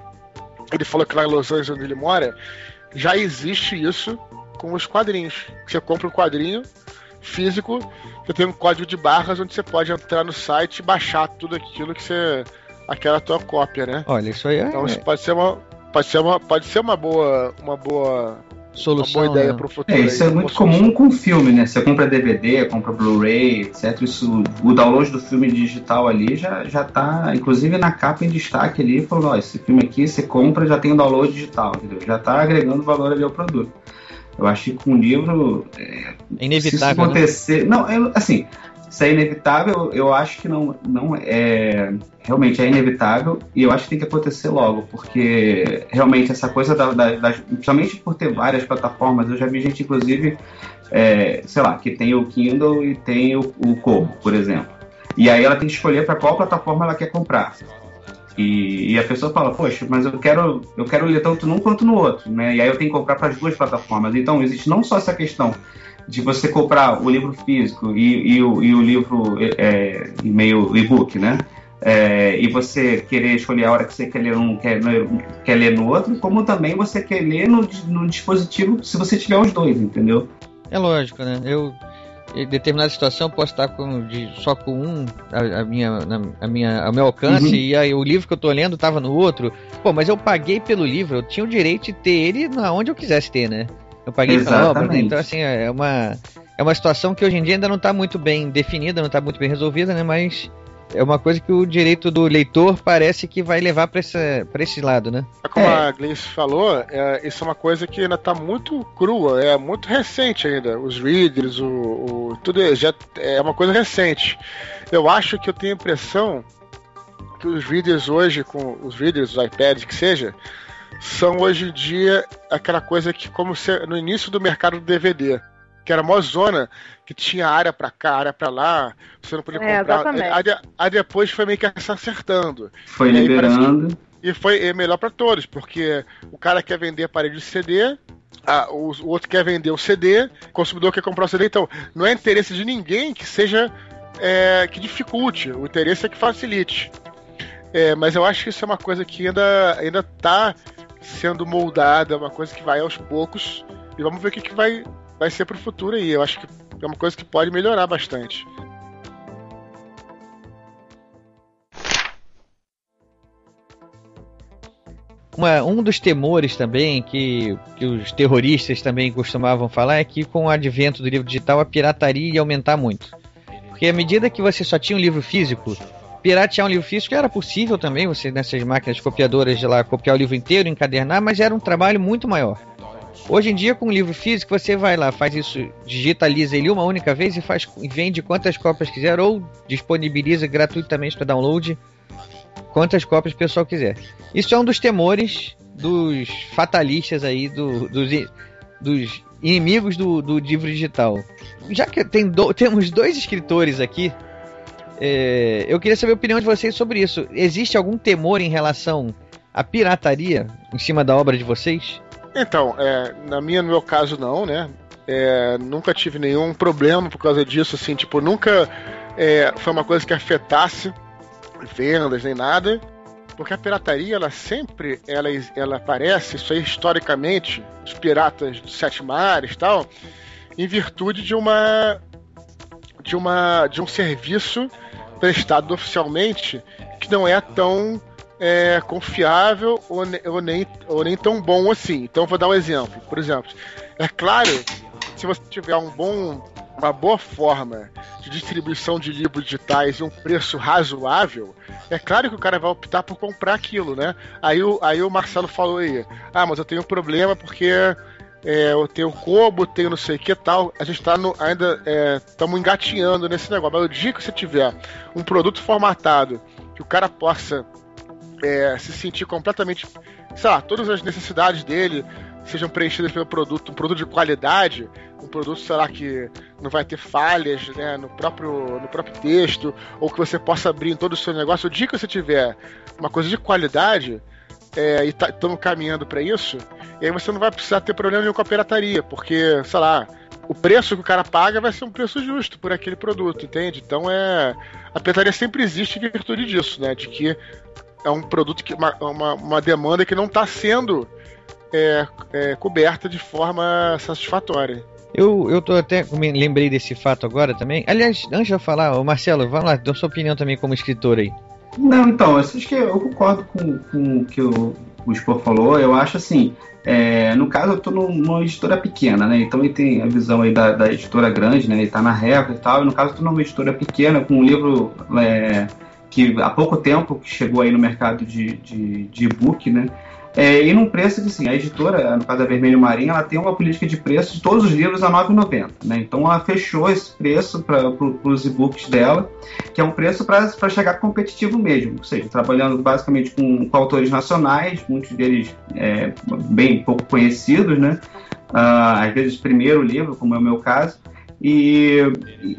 K: ele falou que lá em Los Angeles, onde ele mora, já existe isso com os quadrinhos. Você compra um quadrinho, físico, você tem um código de barras onde você pode entrar no site e baixar tudo aquilo que você. aquela tua cópia, né?
H: Olha, isso aí é.
K: Então isso pode ser uma. Pode ser uma, pode ser uma boa. Uma boa
H: solução. Uma
J: boa ideia
H: né?
J: pro futuro. É, isso aí, é muito comum com filme, né? Você compra DVD, compra Blu-ray, etc. Isso, o download do filme digital ali já, já tá, inclusive na capa em destaque ali, falou, ó, esse filme aqui você compra já tem o download digital, entendeu? Já tá agregando valor ali ao produto. Eu acho que com o livro.
H: É, é inevitável. Se isso
J: né? acontecer. Né? Não, eu, assim, isso é inevitável, eu acho que não, não é. Realmente é inevitável e eu acho que tem que acontecer logo, porque realmente essa coisa da, da, das. Principalmente por ter várias plataformas, eu já vi gente, inclusive, é, sei lá, que tem o Kindle e tem o, o Kobo, por exemplo. E aí ela tem que escolher para qual plataforma ela quer comprar. E, e, a pessoa fala, poxa, mas eu quero, eu quero ler tanto num quanto no outro, né? E aí eu tenho que comprar para as duas plataformas. Então existe não só essa questão de você comprar o livro físico e, e, o, e o, livro é, e meio e-book, né? É, e você querer escolher a hora que você quer ler um, quer, quer ler no outro, como também você quer ler no, no dispositivo se você tiver os dois, entendeu?
H: É lógico, né? Eu em determinada situação posso estar com, de, só com um a, a minha, na, a minha, ao meu alcance uhum. e aí o livro que eu estou lendo estava no outro. Pô, mas eu paguei pelo livro, eu tinha o direito de ter ele onde eu quisesse ter, né? Eu paguei Exatamente. pela obra, né? Então, assim, é uma. é uma situação que hoje em dia ainda não está muito bem definida, não está muito bem resolvida, né? Mas é uma coisa que o direito do leitor parece que vai levar para esse lado, né?
K: Como é. a Gleice falou, é, isso é uma coisa que ainda está muito crua, é muito recente ainda. Os readers, o, o, tudo já é uma coisa recente. Eu acho que eu tenho a impressão que os readers hoje, com os readers, os iPads, que seja, são hoje em dia aquela coisa que, como se, no início do mercado do DVD que era mó zona, que tinha área para cá, área para lá, você não podia é, comprar. Aí, aí, depois foi meio que se acertando.
J: Foi liberando.
K: E foi é melhor para todos, porque o cara quer vender a parede de CD, a, o, o, outro quer vender o CD, o consumidor quer comprar o CD. Então, não é interesse de ninguém que seja. É, que dificulte, o interesse é que facilite. É, mas eu acho que isso é uma coisa que ainda, ainda tá sendo moldada, é uma coisa que vai aos poucos. E vamos ver o que, que vai, vai ser pro futuro aí. Eu acho que é uma coisa que pode melhorar bastante.
H: Uma, um dos temores também que, que os terroristas também costumavam falar é que com o advento do livro digital a pirataria ia aumentar muito. Porque à medida que você só tinha um livro físico, piratear um livro físico era possível também, você nessas máquinas copiadoras de lá copiar o livro inteiro, encadernar, mas era um trabalho muito maior. Hoje em dia, com o livro físico, você vai lá, faz isso, digitaliza ele uma única vez e faz vende quantas cópias quiser ou disponibiliza gratuitamente para download quantas cópias o pessoal quiser. Isso é um dos temores dos fatalistas aí, do, dos, dos inimigos do, do livro digital. Já que tem do, temos dois escritores aqui, é, eu queria saber a opinião de vocês sobre isso. Existe algum temor em relação à pirataria em cima da obra de vocês?
K: Então, é, na minha, no meu caso, não, né? É, nunca tive nenhum problema por causa disso, assim, tipo, nunca é, foi uma coisa que afetasse vendas nem nada, porque a pirataria, ela sempre, ela, ela aparece, isso aí historicamente, os piratas dos sete mares tal, em virtude de uma de uma de um serviço prestado oficialmente que não é tão é, confiável ou, ou, nem, ou nem tão bom assim. Então vou dar um exemplo. Por exemplo, é claro, se você tiver um bom, uma boa forma de distribuição de livros digitais e um preço razoável, é claro que o cara vai optar por comprar aquilo, né? Aí o, aí o Marcelo falou aí, ah, mas eu tenho um problema porque é, eu tenho Kobo, não sei o que tal. A gente tá no, ainda estamos é, engatinhando nesse negócio. Mas o dia que você tiver um produto formatado que o cara possa é, se sentir completamente, sei lá, todas as necessidades dele sejam preenchidas pelo produto, um produto de qualidade, um produto, sei lá, que não vai ter falhas né, no, próprio, no próprio texto, ou que você possa abrir em todo o seu negócio. O dia que você tiver uma coisa de qualidade, é, e estamos tá, caminhando para isso, e aí você não vai precisar ter problema nenhum com a pirataria, porque, sei lá, o preço que o cara paga vai ser um preço justo por aquele produto, entende? Então é. A pirataria sempre existe em virtude disso, né? De que é um produto que uma, uma, uma demanda que não está sendo é, é, coberta de forma satisfatória.
H: Eu, eu tô até me lembrei desse fato agora também. Aliás, antes de eu falar, Marcelo, vai lá, dê sua opinião também como escritor aí.
J: Não, então, acho que eu concordo com, com o que o, o Spor falou. Eu acho assim, é, no caso, eu estou numa editora pequena, né? Então ele tem a visão aí da, da editora grande, né? Ele está na Record e tal. E no caso, eu estou numa editora pequena com um livro é, que há pouco tempo chegou aí no mercado de, de, de e-book, né? É, e num preço que, assim, a editora, no caso da Vermelho Marinho, ela tem uma política de preço de todos os livros a R$ 9,90. Né? Então ela fechou esse preço para pro, os e-books dela, que é um preço para chegar competitivo mesmo. Ou seja, trabalhando basicamente com, com autores nacionais, muitos deles é, bem pouco conhecidos, né? Uh, às vezes primeiro livro, como é o meu caso. E,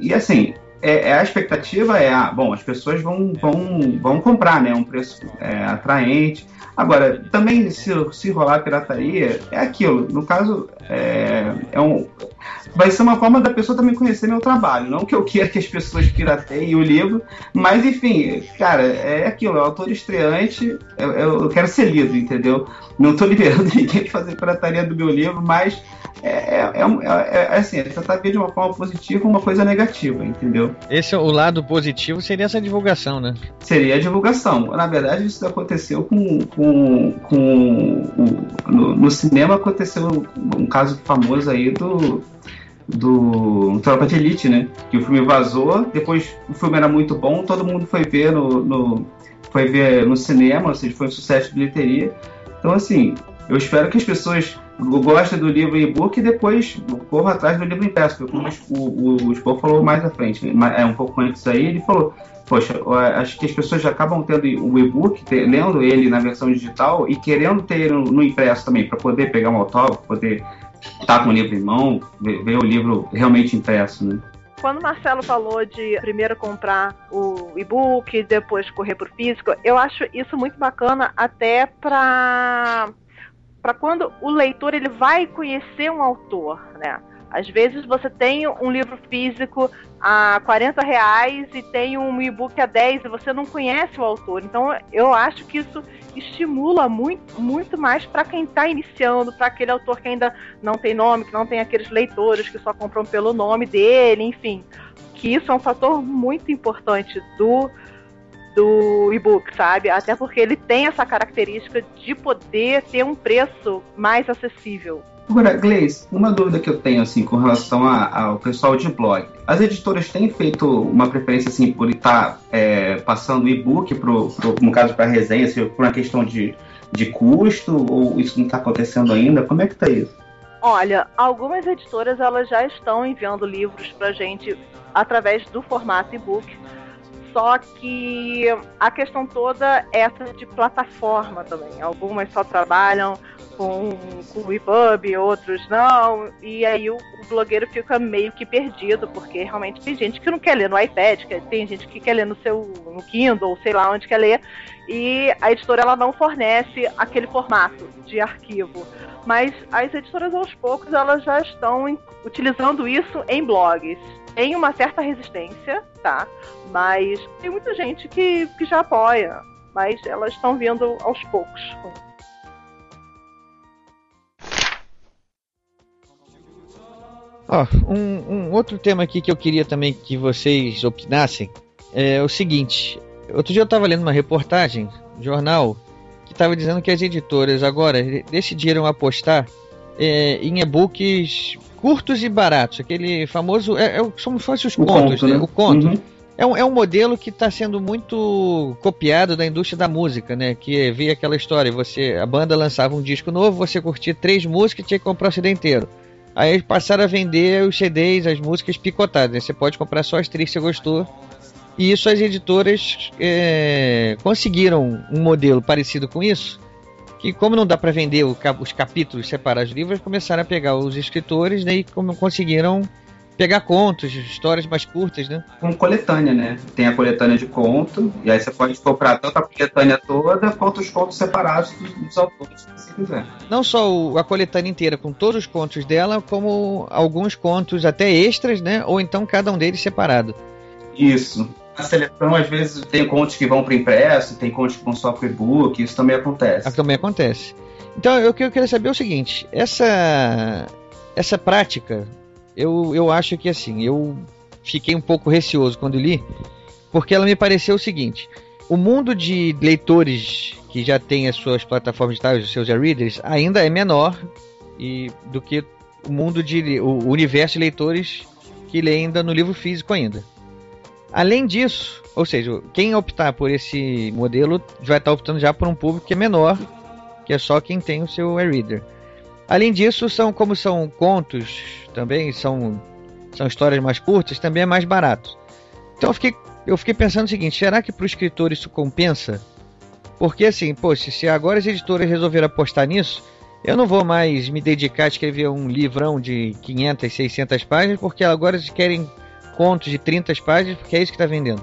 J: e assim, é, é, a expectativa é, ah, bom, as pessoas vão, vão, vão comprar, né? Um preço é, atraente. Agora, também se, se rolar pirataria, é aquilo. No caso, é, é um, vai ser uma forma da pessoa também conhecer meu trabalho. Não que eu queira que as pessoas pirateiem o livro, mas enfim, cara, é aquilo. É um autor estreante, eu, eu quero ser lido, entendeu? Não estou liberando ninguém de fazer pirataria do meu livro, mas é, é, é, é, é assim, é tentar ver de uma forma positiva uma coisa negativa, entendeu?
H: Esse o lado positivo seria essa divulgação, né?
J: Seria a divulgação. Na verdade, isso aconteceu com. com, com no, no, cinema aconteceu um caso famoso aí do. do Tropa de Elite, né? Que o filme vazou, depois o filme era muito bom, todo mundo foi ver no, no foi ver no cinema, ou seja, foi um sucesso de bilheteria. Então, assim, eu espero que as pessoas gostem do livro e-book e depois corram atrás do livro impresso, como o, o, o Spor falou mais à frente, né? é um pouco antes aí, ele falou, poxa, acho que as pessoas já acabam tendo o e-book, lendo ele na versão digital e querendo ter no, no impresso também, para poder pegar um autógrafo, poder estar com o livro em mão, ver, ver o livro realmente impresso, né?
I: Quando o Marcelo falou de primeiro comprar o e-book, depois correr por físico, eu acho isso muito bacana até para para quando o leitor ele vai conhecer um autor, né? Às vezes você tem um livro físico a 40 reais e tem um e-book a 10 e você não conhece o autor. Então eu acho que isso estimula muito, muito mais para quem está iniciando, para aquele autor que ainda não tem nome, que não tem aqueles leitores que só compram pelo nome dele, enfim. Que isso é um fator muito importante do do e-book, sabe? Até porque ele tem essa característica de poder ter um preço mais acessível.
J: Agora, Gleice, uma dúvida que eu tenho assim com relação ao pessoal de blog. As editoras têm feito uma preferência assim por estar é, passando e-book pro, pro, no caso para resenha, assim, por uma questão de, de custo ou isso não está acontecendo ainda? Como é que está isso?
I: Olha, algumas editoras elas já estão enviando livros para gente através do formato e-book só que a questão toda é essa de plataforma também. Algumas só trabalham com, com o EPUB, outros não. E aí o, o, blogueiro fica meio que perdido, porque realmente tem gente que não quer ler no iPad, tem gente que quer ler no seu no Kindle, sei lá onde quer ler. E a editora ela não fornece aquele formato de arquivo. Mas as editoras aos poucos elas já estão utilizando isso em blogs tem uma certa resistência, tá? Mas tem muita gente que, que já apoia. Mas elas estão vindo aos poucos.
H: Ó, oh, um, um, outro tema aqui que eu queria também que vocês opinassem é o seguinte. Outro dia eu estava lendo uma reportagem, jornal, que estava dizendo que as editoras agora decidiram apostar é, em e-books curtos e baratos, aquele famoso. É, é como se fossem os o contos, conto, né? né? O conto. Uhum. É um, é um modelo que está sendo muito copiado da indústria da música, né? Que via aquela história, você a banda lançava um disco novo, você curtia três músicas e tinha que comprar o CD inteiro. Aí passaram a vender os CDs, as músicas picotadas. Né? Você pode comprar só as três que você gostou. E isso as editoras é, conseguiram um modelo parecido com isso que como não dá para vender o, os capítulos separados dos livros, começaram a pegar os escritores né, e como conseguiram pegar contos, histórias mais curtas, né?
J: Com coletânea, né? Tem a coletânea de conto, e aí você pode comprar tanto a coletânea toda quanto os contos separados dos, dos autores, se você quiser.
H: Não só o, a coletânea inteira, com todos os contos dela, como alguns contos até extras, né? Ou então cada um deles separado.
J: Isso a seleção, às vezes, tem contos que vão para impresso, tem contos que vão só para e-book, isso também acontece.
H: Ah, também acontece. Então, eu, eu queria saber o seguinte: essa, essa prática, eu, eu acho que assim, eu fiquei um pouco receoso quando li, porque ela me pareceu o seguinte: o mundo de leitores que já tem as suas plataformas digitais, os seus e-readers, ainda é menor e, do que o mundo de o universo de leitores que lê ainda no livro físico ainda. Além disso, ou seja, quem optar por esse modelo vai estar optando já por um público que é menor, que é só quem tem o seu e-reader. Além disso, são como são contos também, são, são histórias mais curtas, também é mais barato. Então eu fiquei, eu fiquei pensando o seguinte, será que para o escritor isso compensa? Porque assim, poxa, se agora as editoras resolveram apostar nisso, eu não vou mais me dedicar a escrever um livrão de 500, 600 páginas, porque agora eles querem contos de 30 páginas, porque é isso que está vendendo.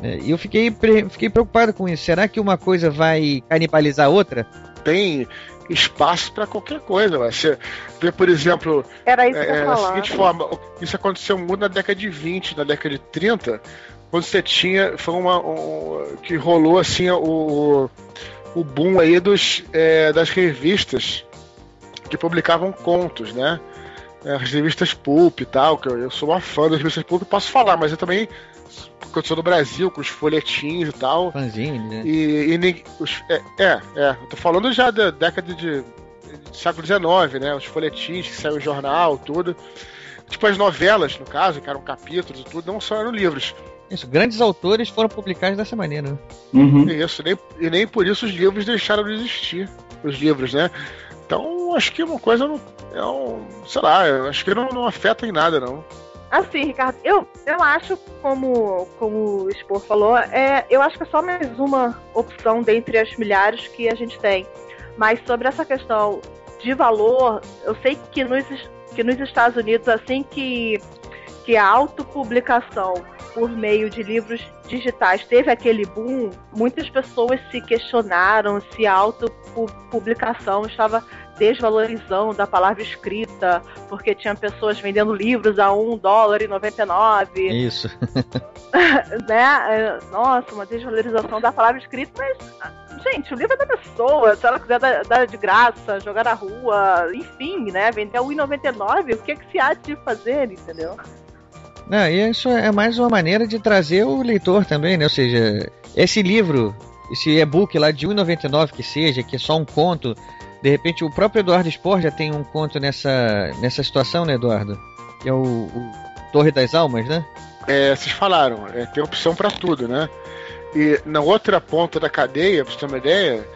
H: É, e eu fiquei, fiquei preocupado com isso. Será que uma coisa vai canibalizar a outra?
K: Tem espaço para qualquer coisa. Você vê, por exemplo,
I: Era isso
K: é, da seguinte forma: isso aconteceu muito na década de 20, na década de 30, quando você tinha. Foi uma. Um, que rolou assim o, o boom aí dos, é, das revistas que publicavam contos, né? É, as revistas Pulp e tal, que eu, eu, sou uma fã das revistas Pulp, posso falar, mas eu também aconteceu no Brasil, com os folhetins e tal.
H: Fanzine, né?
K: E, e os, é, é, é, eu tô falando já da década de, de século XIX, né? Os folhetins que saiu no jornal, tudo. tipo as novelas, no caso, que eram capítulos e tudo, não só eram livros.
H: Isso, grandes autores foram publicados dessa maneira. Né?
J: Uhum.
K: Isso, nem, e nem por isso os livros deixaram de existir. Os livros, né? Então, acho que uma coisa não. É um, sei lá, acho que não, não afeta em nada, não.
I: Assim, Ricardo, eu, eu acho, como, como o Spor falou, é, eu acho que é só mais uma opção dentre as milhares que a gente tem. Mas sobre essa questão de valor, eu sei que nos, que nos Estados Unidos, assim que, que a autopublicação por meio de livros digitais teve aquele boom, muitas pessoas se questionaram se a autopublicação estava desvalorizando a palavra escrita, porque tinha pessoas vendendo livros a 1 dólar e 99.
H: Isso.
I: né? É, nossa, uma desvalorização da palavra escrita, mas, gente, o livro é da pessoa, se ela quiser dar, dar de graça, jogar na rua, enfim, né? Vender a 1,99, o que, é que se há de fazer, entendeu?
H: Não, e isso é mais uma maneira de trazer o leitor também, né? Ou seja, esse livro, esse e-book lá de 1,99 que seja, que é só um conto, de repente o próprio Eduardo Sport já tem um conto nessa, nessa situação, né, Eduardo? Que é o, o Torre das Almas, né?
K: É, vocês falaram, é, tem opção para tudo, né? E na outra ponta da cadeia, pra você ter uma ideia,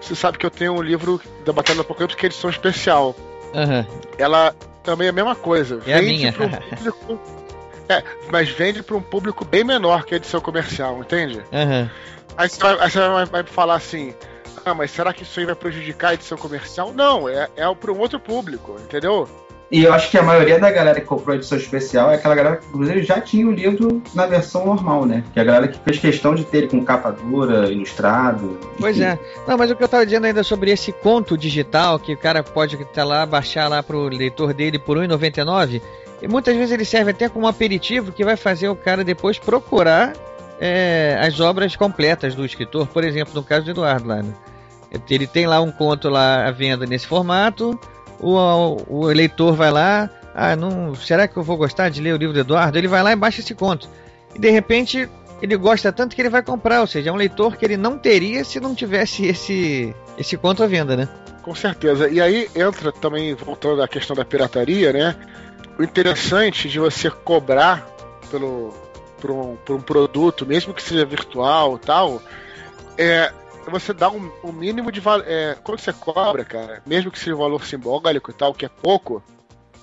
K: você sabe que eu tenho um livro da Batalha do Apocalipse que é edição especial.
H: Uhum.
K: Ela também é a mesma coisa.
H: É a minha.
K: Um público, é, mas vende para um público bem menor que a edição comercial, entende?
H: Uhum.
K: Aí você, vai, aí você vai, vai falar assim: ah, mas será que isso aí vai prejudicar a edição comercial? Não, é, é para um outro público, entendeu?
J: E eu acho que a maioria da galera que comprou a edição especial é aquela galera que, inclusive, já tinha o livro na versão normal, né? Que é a galera que fez questão de ter ele com capa dura, ilustrado.
H: Pois
J: enfim.
H: é. Não, mas o que eu tava dizendo ainda sobre esse conto digital, que o cara pode estar lá, baixar lá pro leitor dele por R$1,99, e muitas vezes ele serve até como aperitivo que vai fazer o cara depois procurar é, as obras completas do escritor. Por exemplo, no caso do Eduardo lá, né? Ele tem lá um conto lá à venda nesse formato, o, o eleitor vai lá, ah, não, será que eu vou gostar de ler o livro do Eduardo? Ele vai lá e baixa esse conto. E de repente ele gosta tanto que ele vai comprar, ou seja, é um leitor que ele não teria se não tivesse esse, esse conto à venda, né?
K: Com certeza. E aí entra também, voltando à questão da pirataria, né? O interessante de você cobrar pelo, por, um, um produto, mesmo que seja virtual tal, é você dá um, um mínimo de valor. É, quando você cobra, cara, mesmo que seja um valor simbólico e tal, que é pouco,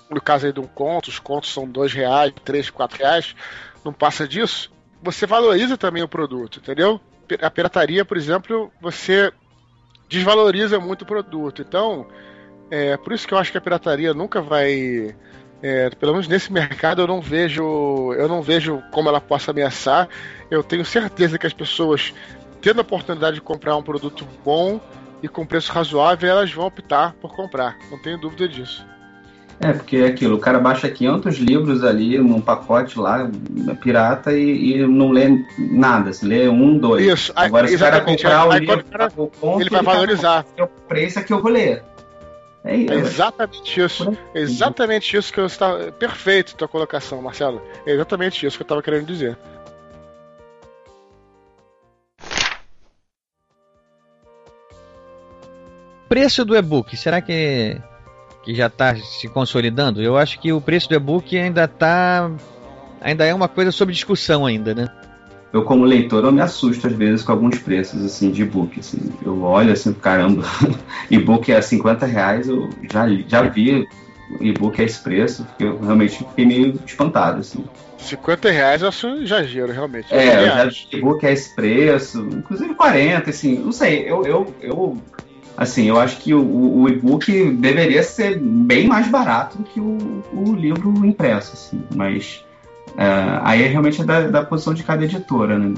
K: no caso aí de um conto, os contos são dois reais, três, quatro reais, não passa disso, você valoriza também o produto, entendeu? A pirataria, por exemplo, você desvaloriza muito o produto. Então, é por isso que eu acho que a pirataria nunca vai. É, pelo menos nesse mercado eu não vejo eu não vejo como ela possa ameaçar. Eu tenho certeza que as pessoas tendo a oportunidade de comprar um produto bom e com preço razoável, elas vão optar por comprar. Não tenho dúvida disso.
J: É, porque é aquilo, o cara baixa 500 livros ali num pacote lá, pirata, e, e não lê nada, se lê um, dois.
K: Isso,
J: Agora, se o cara comprar o livro,
K: cara,
J: o ponto,
K: ele vai valorizar.
J: O preço é que eu vou ler.
K: É, é exatamente isso. É exatamente isso que eu estava. Perfeito tua colocação, Marcelo. É exatamente isso que eu estava querendo dizer.
H: preço do e-book, será que, que já está se consolidando? Eu acho que o preço do e-book ainda tá ainda é uma coisa sob discussão ainda, né?
J: Eu como leitor eu me assusto às vezes com alguns preços assim de e-book, assim. Eu olho assim, caramba, e-book é 50 reais, eu já, já vi e-book a esse preço, porque eu realmente fiquei meio espantado, assim.
K: 50 reais eu acho exagero, realmente.
J: É, eu já vi e-book a esse preço, inclusive 40, assim, não sei, eu, eu, eu assim, eu acho que o, o e-book deveria ser bem mais barato do que o, o livro impresso, assim, mas é, aí é realmente da, da posição de cada editora, né?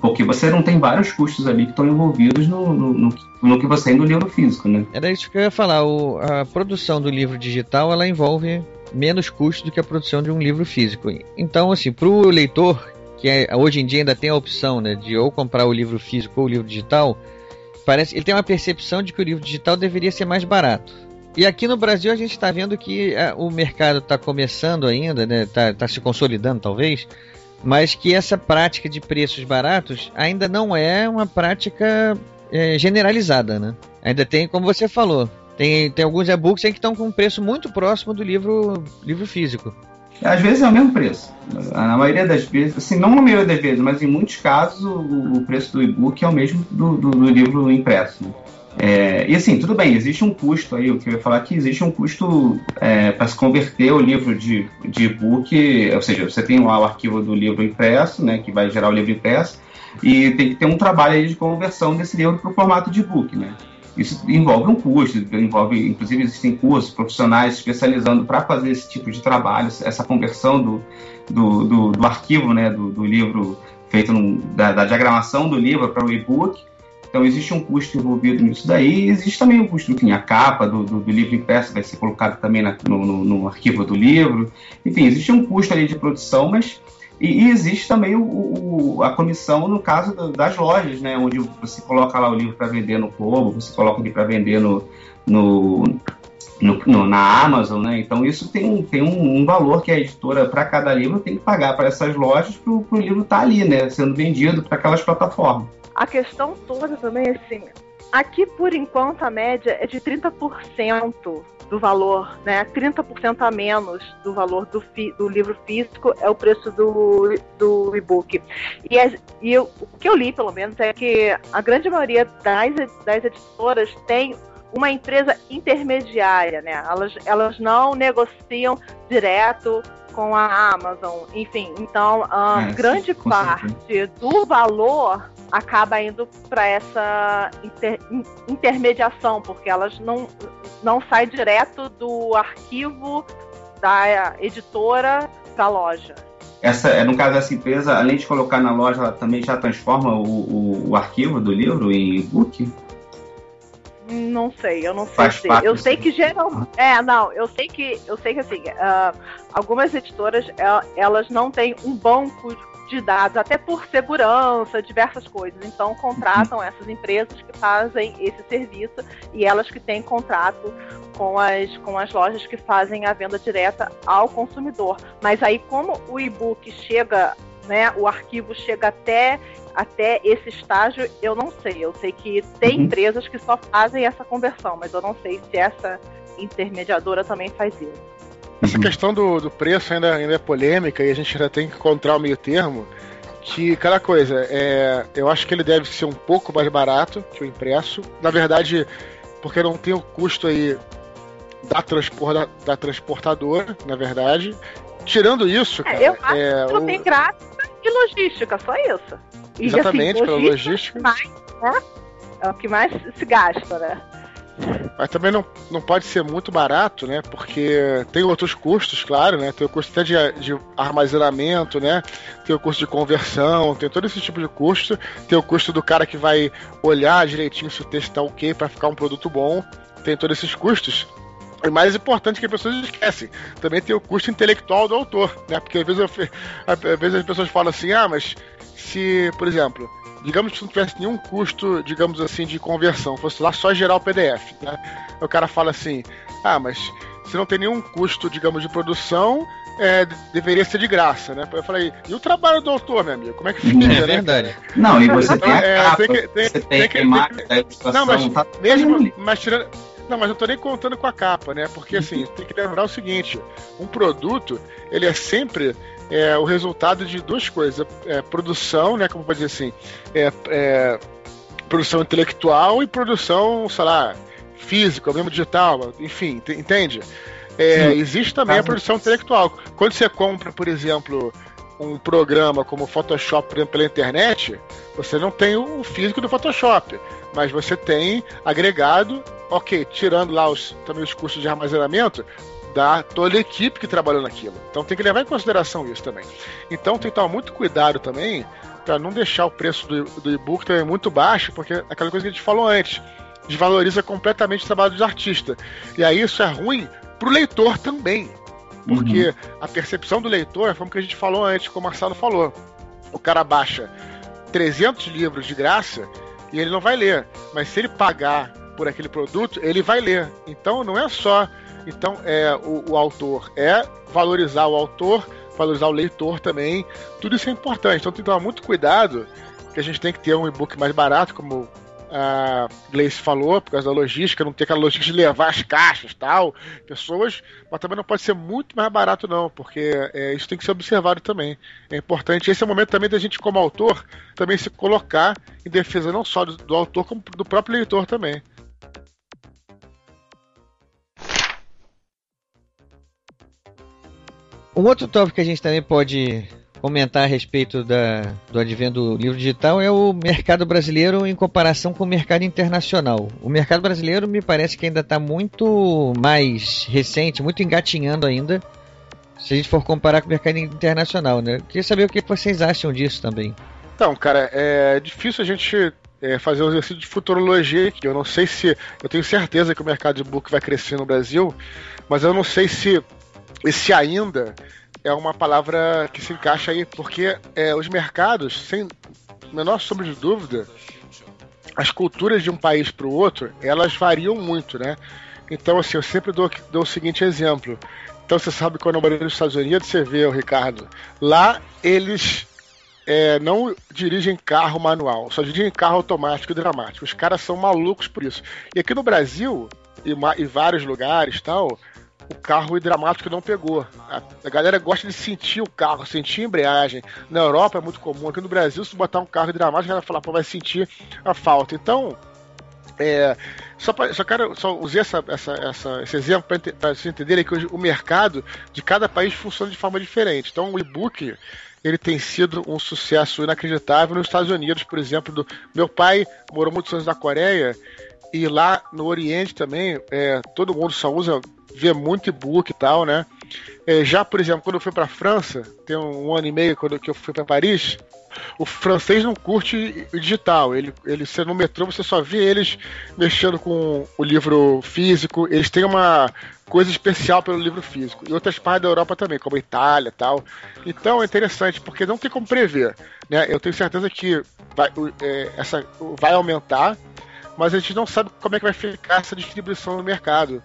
J: Porque você não tem vários custos ali que estão envolvidos no, no, no, no, que você tem no livro físico, né?
H: Era isso que eu ia falar. O, a produção do livro digital ela envolve menos custos do que a produção de um livro físico. Então, assim, para o leitor, que é, hoje em dia ainda tem a opção né, de ou comprar o livro físico ou o livro digital, parece ele tem uma percepção de que o livro digital deveria ser mais barato. E aqui no Brasil a gente está vendo que é, o mercado está começando ainda, está né, tá, tá se consolidando talvez, mas que essa prática de preços baratos ainda não é uma prática é, generalizada, né? Ainda tem, como você falou, Tem, tem alguns e-books que estão com um preço muito próximo do livro, livro físico.
J: Às vezes é o mesmo preço. Na maioria das vezes, assim, não na maioria das vezes, mas em muitos casos o, o preço do e-book é o mesmo do, do, do livro impresso. É, e assim, tudo bem, existe um custo aí, o que eu ia falar é que existe um custo é, para se converter o livro de, de e-book, ou seja, você tem lá o arquivo do livro impresso, né, que vai gerar o livro impresso, e tem que ter um trabalho de conversão desse livro para o formato de e-book, né? Isso envolve um custo, envolve, inclusive existem cursos profissionais especializando para fazer esse tipo de trabalho, essa conversão do, do, do, do arquivo, né, do, do livro feito num, da, da diagramação do livro para o e-book. Então existe um custo envolvido nisso daí, existe também um custo, enfim, a capa do, do, do livro impresso vai ser colocada também na, no, no, no, arquivo do livro. Enfim, existe um custo ali de produção, mas e, e existe também o, o, a comissão no caso das lojas, né, onde você coloca lá o livro para vender no Globo, você coloca ele para vender no, no, no, na Amazon, né? Então isso tem tem um, um valor que a editora para cada livro tem que pagar para essas lojas para o livro estar tá ali, né, sendo vendido para aquelas plataformas.
I: A questão toda também é assim, aqui por enquanto a média é de 30% do valor, né? 30% a menos do valor do, fi, do, livro físico é o preço do, do e-book. E, as, e eu, o que eu li, pelo menos, é que a grande maioria das, das editoras tem uma empresa intermediária, né? Elas, elas não negociam direto com a Amazon, enfim. Então, a é, grande parte do valor acaba indo para essa inter, intermediação, porque elas não, não saem direto do arquivo da editora para a loja.
J: Essa, é, no caso, essa empresa, além de colocar na loja, ela também já transforma o, o, o arquivo do livro em e-book?
I: Não sei, eu não sei se. Eu sei que geral. É, não, eu sei que. Eu sei que assim, uh, algumas editoras elas não têm um banco de dados, até por segurança, diversas coisas. Então contratam essas empresas que fazem esse serviço e elas que têm contrato com as, com as lojas que fazem a venda direta ao consumidor. Mas aí, como o e-book chega, né, o arquivo chega até até esse estágio, eu não sei. Eu sei que tem uhum. empresas que só fazem essa conversão, mas eu não sei se essa intermediadora também faz isso.
K: Essa questão do, do preço ainda, ainda é polêmica e a gente ainda tem que encontrar o meio termo. Que, cada coisa, é, eu acho que ele deve ser um pouco mais barato que o impresso. Na verdade, porque não tem o custo aí da, transpor, da, da transportadora, na verdade. Tirando isso, cara.
I: É, eu acho é, que o... tem gráfica e logística, só isso.
K: E, Exatamente, assim, pela logística.
I: Mais, né? É o que mais se gasta, né?
K: Mas também não, não pode ser muito barato, né? Porque tem outros custos, claro, né? Tem o custo até de, de armazenamento, né? Tem o custo de conversão, tem todo esse tipo de custo. Tem o custo do cara que vai olhar direitinho se o texto está ok para ficar um produto bom. Tem todos esses custos. E mais importante que as pessoas esquecem, também tem o custo intelectual do autor, né? Porque às vezes, eu, às vezes as pessoas falam assim, ah, mas se, por exemplo, digamos que não tivesse nenhum custo, digamos assim, de conversão, fosse lá só gerar o PDF, né? O cara fala assim, ah, mas se não tem nenhum custo, digamos, de produção, é, deveria ser de graça, né? Eu falei, e o trabalho do autor, meu amigo? Como é que fica?
H: É
K: né?
H: verdade.
J: Não, e você tem a é, capa, tem que, tem, você tem, tem que, da ilustração,
K: Não, mas tá mesmo, mas tirando... Não, mas eu tô nem contando com a capa, né? Porque assim, tem que lembrar o seguinte: um produto, ele é sempre é, o resultado de duas coisas: é, produção, né? Como pode dizer assim, é, é, produção intelectual e produção, sei lá, física, mesmo digital, enfim, entende? É, existe também a produção intelectual. Quando você compra, por exemplo, um programa como Photoshop exemplo, pela internet, você não tem o físico do Photoshop, mas você tem agregado, ok, tirando lá os, também os custos de armazenamento, da toda a equipe que trabalhou naquilo. Então tem que levar em consideração isso também. Então tem que tomar muito cuidado também para não deixar o preço do, do e-book também muito baixo, porque é aquela coisa que a gente falou antes, desvaloriza completamente o trabalho dos artistas. E aí isso é ruim para o leitor também. Porque uhum. a percepção do leitor, foi o que a gente falou antes, como o Marcelo falou. O cara baixa 300 livros de graça e ele não vai ler. Mas se ele pagar por aquele produto, ele vai ler. Então não é só então, é, o, o autor é valorizar o autor, valorizar o leitor também. Tudo isso é importante. Então, tem que tomar muito cuidado, que a gente tem que ter um e-book mais barato, como a Gleice falou, por causa da logística, não ter aquela logística de levar as caixas tal, pessoas, mas também não pode ser muito mais barato, não, porque é, isso tem que ser observado também. É importante. Esse é o momento também da gente, como autor, também se colocar em defesa não só do, do autor, como do próprio leitor também.
H: Um outro tópico que a gente também pode comentar a respeito da, do advento do livro digital é o mercado brasileiro em comparação com o mercado internacional. O mercado brasileiro me parece que ainda está muito mais recente, muito engatinhando ainda, se a gente for comparar com o mercado internacional, né? queria saber o que vocês acham disso também.
K: Então, cara, é difícil a gente é, fazer um exercício de futurologia aqui. Eu não sei se. Eu tenho certeza que o mercado de book vai crescer no Brasil, mas eu não sei se esse ainda é uma palavra que se encaixa aí, porque é, os mercados, sem menor sombra de dúvida, as culturas de um país para o outro, elas variam muito, né? Então, assim, eu sempre dou, dou o seguinte exemplo. Então, você sabe quando eu morei nos Estados Unidos, você vê, o Ricardo, lá eles é, não dirigem carro manual, só dirigem carro automático e dramático. Os caras são malucos por isso. E aqui no Brasil, e, e vários lugares tal, o carro hidromático não pegou. A, a, galera gosta de sentir o carro, sentir a embreagem. Na Europa é muito comum. Aqui no Brasil, se botar um carro hidromático, ela fala, pô, vai sentir a falta. Então, é, só, pra, só, quero, só usei essa, essa, essa, esse exemplo para vocês entenderem que hoje o mercado de cada país funciona de forma diferente. Então, o e-book ele tem sido um sucesso inacreditável nos Estados Unidos, por exemplo. Do, meu pai morou muitos anos na Coreia e lá no Oriente também, é, todo mundo só usa vê muito e-book e tal, né? É, já, por exemplo, quando eu fui para França, tem um, um, ano e meio quando que eu fui para Paris, o francês não curte o digital. Ele, ele, você no metrô, você só vê eles mexendo com o livro físico. Eles têm uma coisa especial pelo livro físico. E outras partes da Europa também, como a Itália tal. Então é interessante, porque não tem como prever. Né? Eu tenho certeza que vai, é, essa, vai aumentar, mas a gente não sabe como é que vai ficar essa distribuição no mercado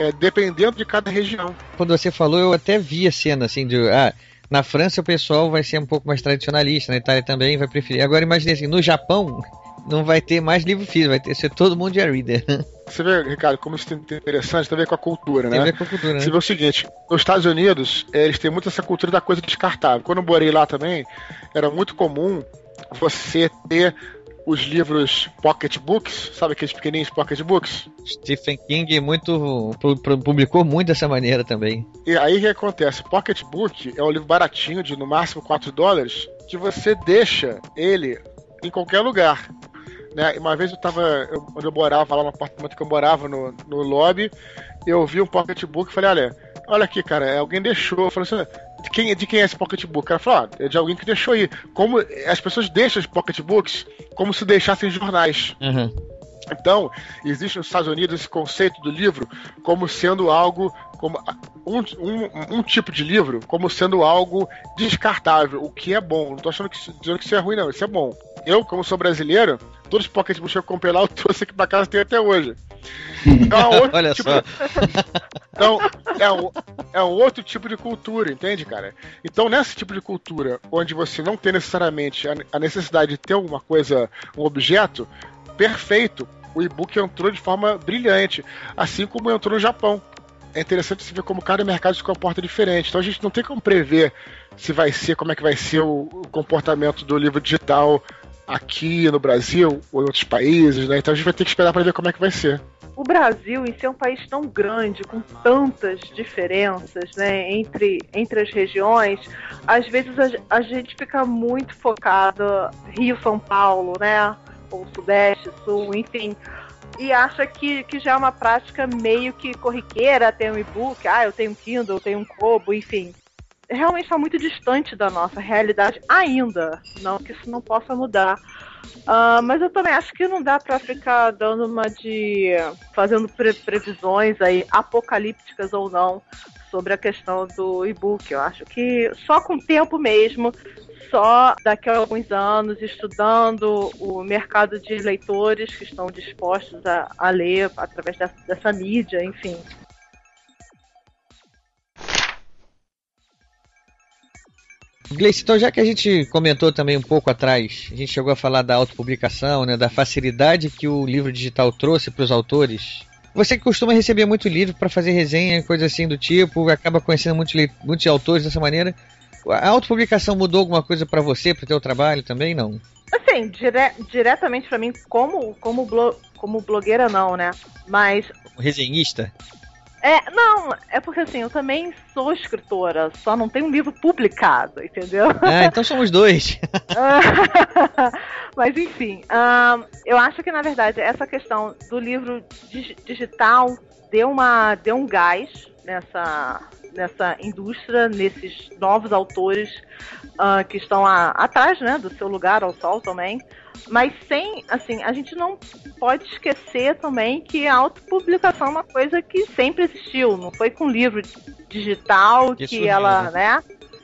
K: é, dependendo de cada região.
H: Quando você falou, eu até vi a cena assim de. Ah, na França o pessoal vai ser um pouco mais tradicionalista, na Itália também vai preferir. Agora imagine assim, no Japão não vai ter mais livro físico, vai ter ser todo mundo de reader.
K: Você vê, Ricardo, como isso é interessante, tem a ver com a cultura, né?
H: Tem a ver com a cultura, né?
K: Você vê o seguinte, nos Estados Unidos, eles têm muito essa cultura da coisa descartável. Quando eu morei lá também, era muito comum você ter os livros pocketbooks, sabe aqueles pequenininhos pocketbooks?
H: Stephen King muito publicou muito dessa maneira também.
K: E aí o que acontece? Pocketbook é um livro baratinho de no máximo 4 dólares que você deixa ele em qualquer lugar. Né? Uma vez eu tava, eu, quando eu morava lá no apartamento que eu morava no, no lobby, eu vi um pocketbook e falei, olha, olha aqui, cara, alguém deixou. Eu falei assim, de quem, de quem é esse pocketbook? Cara falou, ah, é de alguém que deixou aí. Como as pessoas deixam os pocketbooks como se deixassem jornais.
H: Uhum.
K: Então, existe nos Estados Unidos esse conceito do livro como sendo algo, como um, um, um tipo de livro, como sendo algo descartável, o que é bom. Não estou achando que, dizendo que isso é ruim, não, isso é bom. Eu, como sou brasileiro, todos os pocketbooks que eu comprei lá, eu trouxe aqui para casa tem até hoje.
H: Então, é Olha tipo... só.
K: Então, é um, é um outro tipo de cultura, entende, cara? Então, nesse tipo de cultura, onde você não tem necessariamente a necessidade de ter alguma coisa, um objeto, perfeito. O e-book entrou de forma brilhante, assim como entrou no Japão. É interessante você ver como cada mercado se comporta diferente. Então a gente não tem como prever se vai ser, como é que vai ser o comportamento do livro digital aqui no Brasil ou em outros países, né? Então a gente vai ter que esperar para ver como é que vai ser
I: o Brasil, em ser um país tão grande, com tantas diferenças né, entre, entre as regiões, às vezes a, a gente fica muito focado Rio, São Paulo, né? Ou Sudeste, Sul, enfim. E acha que, que já é uma prática meio que corriqueira ter um e-book, ah, eu tenho um Kindle, eu tenho um Kobo, enfim realmente está muito distante da nossa realidade ainda. Não que isso não possa mudar. Uh, mas eu também acho que não dá para ficar dando uma de. fazendo pre previsões aí, apocalípticas ou não, sobre a questão do e-book. Eu acho que só com o tempo mesmo, só daqui a alguns anos, estudando o mercado de leitores que estão dispostos a, a ler através dessa, dessa mídia, enfim.
H: Gleice, então já que a gente comentou também um pouco atrás, a gente chegou a falar da autopublicação, né, da facilidade que o livro digital trouxe para os autores. Você que costuma receber muito livro para fazer resenha, coisa assim do tipo, acaba conhecendo muitos, muitos autores dessa maneira. A autopublicação mudou alguma coisa para você, para o teu trabalho também, não?
I: Assim, dire diretamente para mim, como, como, blo como blogueira não, né? Mas...
H: Resenhista?
I: É, não, é porque assim, eu também sou escritora, só não tenho um livro publicado, entendeu?
H: Ah, então somos dois.
I: Mas enfim, eu acho que na verdade essa questão do livro dig digital deu, uma, deu um gás nessa, nessa indústria, nesses novos autores uh, que estão a, atrás né, do seu lugar ao sol também. Mas sem, assim, a gente não pode esquecer também que a autopublicação é uma coisa que sempre existiu, não foi com livro digital que, que ela, né?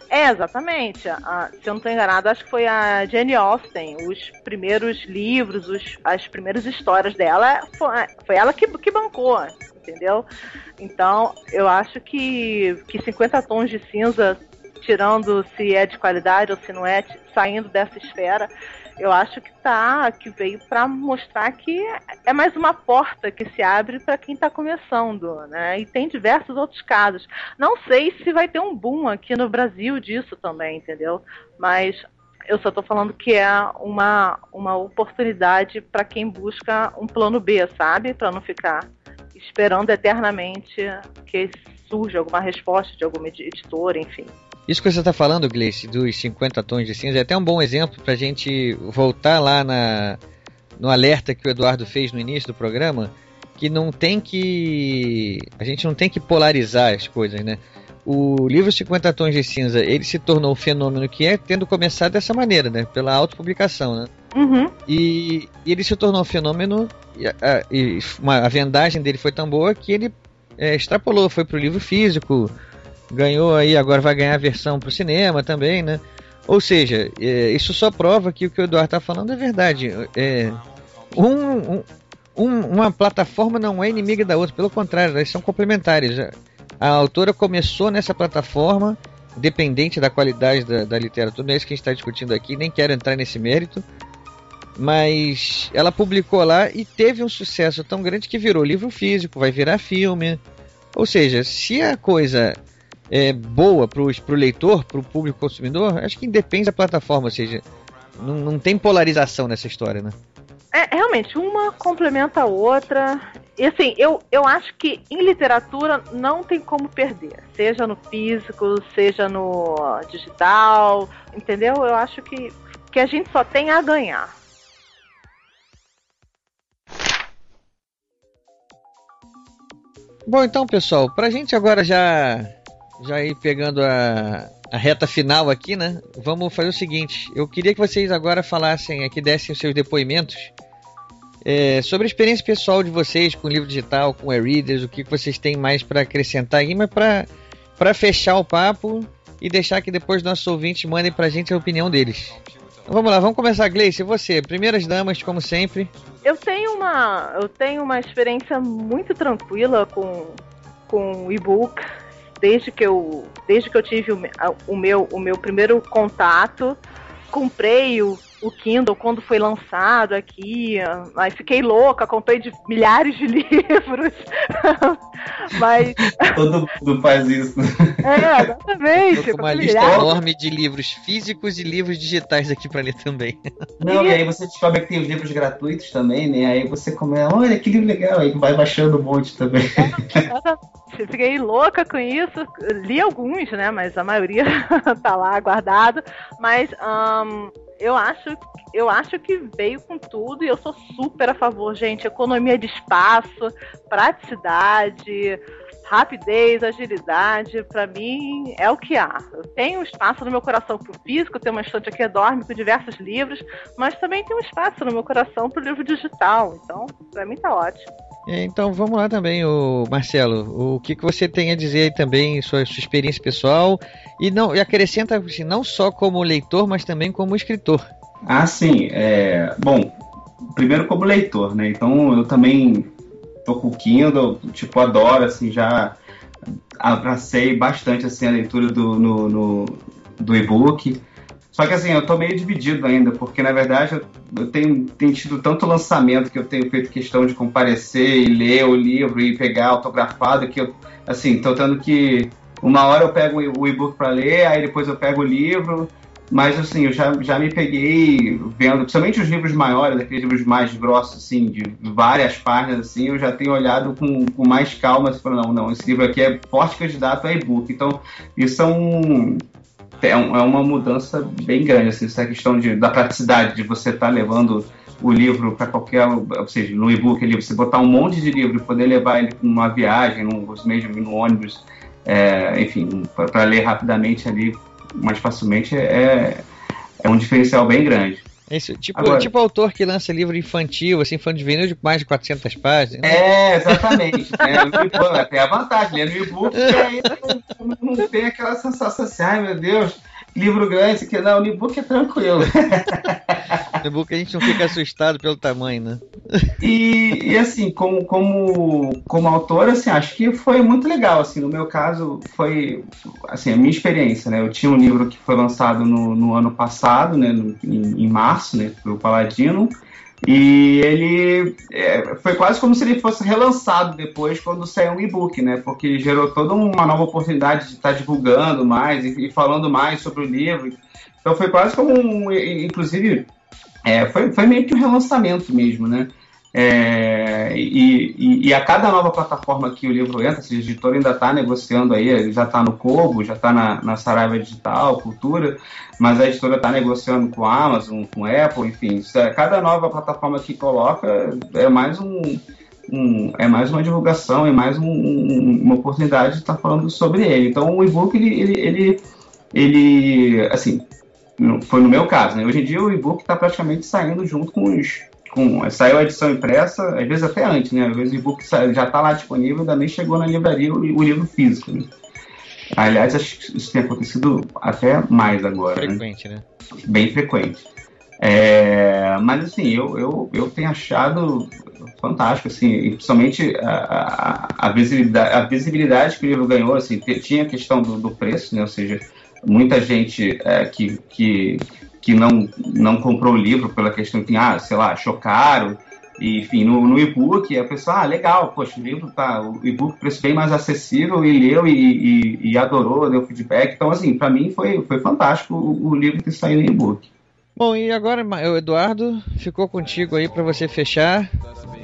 I: É, exatamente. A, se eu não estou enganado, acho que foi a Jane Austen. Os primeiros livros, os, as primeiras histórias dela, foi, foi ela que, que bancou, entendeu? Então, eu acho que, que 50 tons de cinza, tirando se é de qualidade ou se não é, saindo dessa esfera, eu acho que tá, que veio para mostrar que é mais uma porta que se abre para quem está começando, né? E tem diversos outros casos. Não sei se vai ter um boom aqui no Brasil disso também, entendeu? Mas eu só estou falando que é uma, uma oportunidade para quem busca um plano B, sabe? Para não ficar esperando eternamente que surja alguma resposta de alguma editora, enfim.
H: Isso que você está falando, Gleice, dos 50 tons de cinza, é até um bom exemplo para a gente voltar lá na, no alerta que o Eduardo fez no início do programa, que não tem que. A gente não tem que polarizar as coisas, né? O livro 50 Tons de Cinza, ele se tornou o fenômeno que é, tendo começado dessa maneira, né? Pela autopublicação, né?
I: Uhum.
H: E, e, ele se tornou um fenômeno, e, a, e uma, a vendagem dele foi tão boa que ele é, extrapolou, foi para o livro físico, ganhou aí, agora vai ganhar a versão para o cinema também, né? Ou seja, é, isso só prova que o que o Eduardo está falando é verdade. É, um, um, uma plataforma não é inimiga da outra, pelo contrário, elas são complementares. A autora começou nessa plataforma, dependente da qualidade da, da literatura, não é isso que a gente está discutindo aqui, nem quero entrar nesse mérito, mas ela publicou lá e teve um sucesso tão grande que virou livro físico, vai virar filme. Ou seja, se a coisa é, boa para o leitor, para o público consumidor, acho que independe da plataforma, ou seja, não, não tem polarização nessa história, né?
I: É, realmente, uma complementa a outra. E assim, eu, eu acho que em literatura não tem como perder. Seja no físico, seja no digital, entendeu? Eu acho que, que a gente só tem a ganhar.
H: Bom, então, pessoal, pra gente agora já já ir pegando a, a reta final aqui, né? Vamos fazer o seguinte: eu queria que vocês agora falassem aqui, dessem os seus depoimentos é, sobre a experiência pessoal de vocês com o livro digital, com e-readers, o que vocês têm mais para acrescentar aí, mas para fechar o papo e deixar que depois nossos ouvintes mandem para a gente a opinião deles. Então, vamos lá, vamos começar, Gleice. Você, primeiras damas, como sempre.
I: Eu tenho uma, eu tenho uma experiência muito tranquila com, com e-book desde que eu, desde que eu tive o, o, meu, o meu primeiro contato, comprei o, o Kindle quando foi lançado aqui, aí fiquei louca, comprei de milhares de livros. Mas.
J: Todo mundo faz isso.
I: É, exatamente.
H: Uma lista milhares. enorme de livros físicos e livros digitais aqui para ler também.
J: Não, e... e aí você descobre que tem os livros gratuitos também, né? Aí você começa, olha que livro legal, aí vai baixando um monte também.
I: É, fiquei louca com isso, li alguns, né? Mas a maioria tá lá guardado. Mas. Um eu acho, eu acho que veio com tudo e eu sou super a favor, gente. Economia de espaço, praticidade, rapidez, agilidade, para mim é o que há. Eu tenho espaço no meu coração para o físico, tenho uma estante aqui enorme com diversos livros, mas também um espaço no meu coração para o livro digital. Então, para mim tá ótimo.
H: É, então vamos lá também, o Marcelo. O que, que você tem a dizer também, sua, sua experiência pessoal e não e acrescenta assim, não só como leitor, mas também como escritor.
J: Ah, sim. É, bom, primeiro como leitor, né? Então eu também tô com o Kindle, tipo adoro, assim, já abracei bastante assim a leitura do no, no do e-book. Só que assim, eu tô meio dividido ainda, porque na verdade eu, tenho, tenho tido tanto lançamento que eu tenho feito questão de comparecer e ler o livro e pegar autografado que eu, assim, tô tendo que. Uma hora eu pego o e-book para ler, aí depois eu pego o livro, mas assim, eu já, já me peguei vendo, principalmente os livros maiores, aqueles livros mais grossos, assim, de várias páginas, assim, eu já tenho olhado com, com mais calma, assim, falando, não, não, esse livro aqui é forte candidato a e-book. Então, isso é um, é, um, é uma mudança bem grande, assim, essa questão de, da praticidade de você estar tá levando o livro para qualquer, ou seja, no e-book ali, você botar um monte de livro e poder levar ele para uma viagem, num, mesmo no ônibus, é, enfim, para ler rapidamente ali mais facilmente é, é um diferencial bem grande.
H: Isso, tipo, Agora, tipo autor que lança livro infantil, assim, de vinil de mais de 400 páginas.
J: Né? É, exatamente. né? Tem a vantagem? No e-book aí não, não, tem aquela sensação assim, ai meu Deus, livro grande, que não, o e-book é tranquilo.
H: E-book a gente não fica assustado pelo tamanho, né?
J: E, e, assim, como, como, como autor, assim, acho que foi muito legal, assim, no meu caso foi, assim, a minha experiência, né? Eu tinha um livro que foi lançado no, no ano passado, né, no, em, em março, né, foi o Paladino, e ele é, foi quase como se ele fosse relançado depois quando saiu um e-book, né? Porque gerou toda uma nova oportunidade de estar divulgando mais e, e falando mais sobre o livro. Então foi quase como um, inclusive, é, foi, foi meio que um relançamento mesmo, né? É, e, e, e, a cada nova plataforma que o livro entra, a editora ainda está negociando aí, já está no Kobo, já está na, na Saraiva Digital, Cultura, mas a editora está negociando com a Amazon, com a Apple, enfim, é, cada nova plataforma que coloca é mais um, um é mais uma divulgação, é mais um, um, uma oportunidade de estar tá falando sobre ele. Então o e-book ele, ele, ele, ele assim, foi no meu caso, né? Hoje em dia o e-book está praticamente saindo junto com os com, saiu a edição impressa, às vezes até antes, né? Às vezes o e-book já está lá disponível, ainda nem chegou na livraria o, o livro físico. Né? Aliás, acho que isso tem acontecido até mais agora.
H: Né? Frequente, né? né?
J: Bem frequente. É, mas assim, eu, eu, eu tenho achado fantástico, assim, principalmente a, a, a, visibilidade, a visibilidade que o livro ganhou, assim, tinha a questão do, do preço, né, ou seja, muita gente é, que, que que não, não comprou o livro pela questão que, ah, sei lá, achou caro. E, enfim, no, no e-book, a pessoa, ah, legal, poxa, o livro tá, o e-book preço bem mais acessível e leu e, e, e, adorou, deu feedback. Então, assim, para mim foi, foi fantástico o, o livro ter saído em e-book.
H: Bom, e agora, Eduardo, ficou contigo aí para você fechar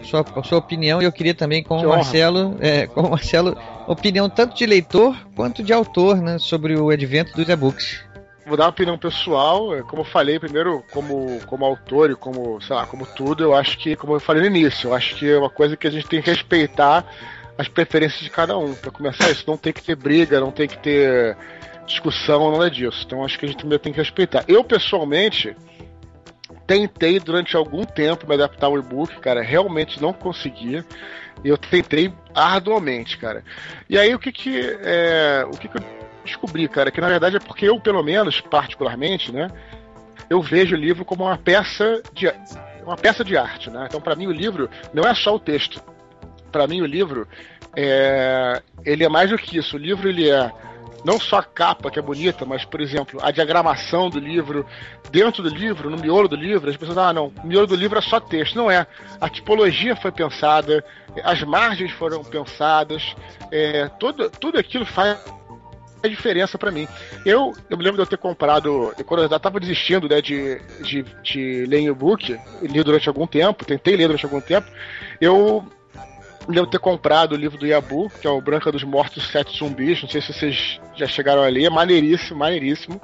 H: sua, sua opinião. E eu queria também com que o Marcelo, é, com o Marcelo, opinião tanto de leitor quanto de autor, né, sobre o advento dos e-books
K: vou dar uma opinião pessoal, é, como eu falei primeiro, como, como autor e como, sei lá, como tudo, eu acho que, como eu falei no início, eu acho que é uma coisa que a gente tem que respeitar as preferências de cada um. Para começar isso, não tem que ter briga, não tem que ter discussão, nada disso. Então acho que a gente também tem que respeitar. Eu, pessoalmente, tentei durante algum tempo me adaptar ao e-book, cara, realmente não consegui. Eu tentei arduamente, cara. E aí o que que, é, o que, que eu descobri, cara, que na verdade é porque eu, pelo menos, particularmente, né, eu vejo o livro como uma peça de uma peça de arte, né? Então, para mim, o livro não é só o texto. Para mim, o livro é, ele é mais do que isso. O livro ele é não só a capa que é bonita, mas, por exemplo, a diagramação do livro, dentro do livro, no miolo do livro, as pessoas, ah, não, o miolo do livro é só texto. Não é. A tipologia foi pensada, as margens foram pensadas, é, tudo, tudo aquilo faz a diferença para mim. Eu, eu me lembro de eu ter comprado, quando eu já tava desistindo né, de, de, de ler e-book, li durante algum tempo, tentei ler durante algum tempo, eu lembro de ter comprado o livro do Yabu, que é o Branca dos Mortos Sete Zumbis, não sei se vocês já chegaram a ler, é maneiríssimo, maneiríssimo.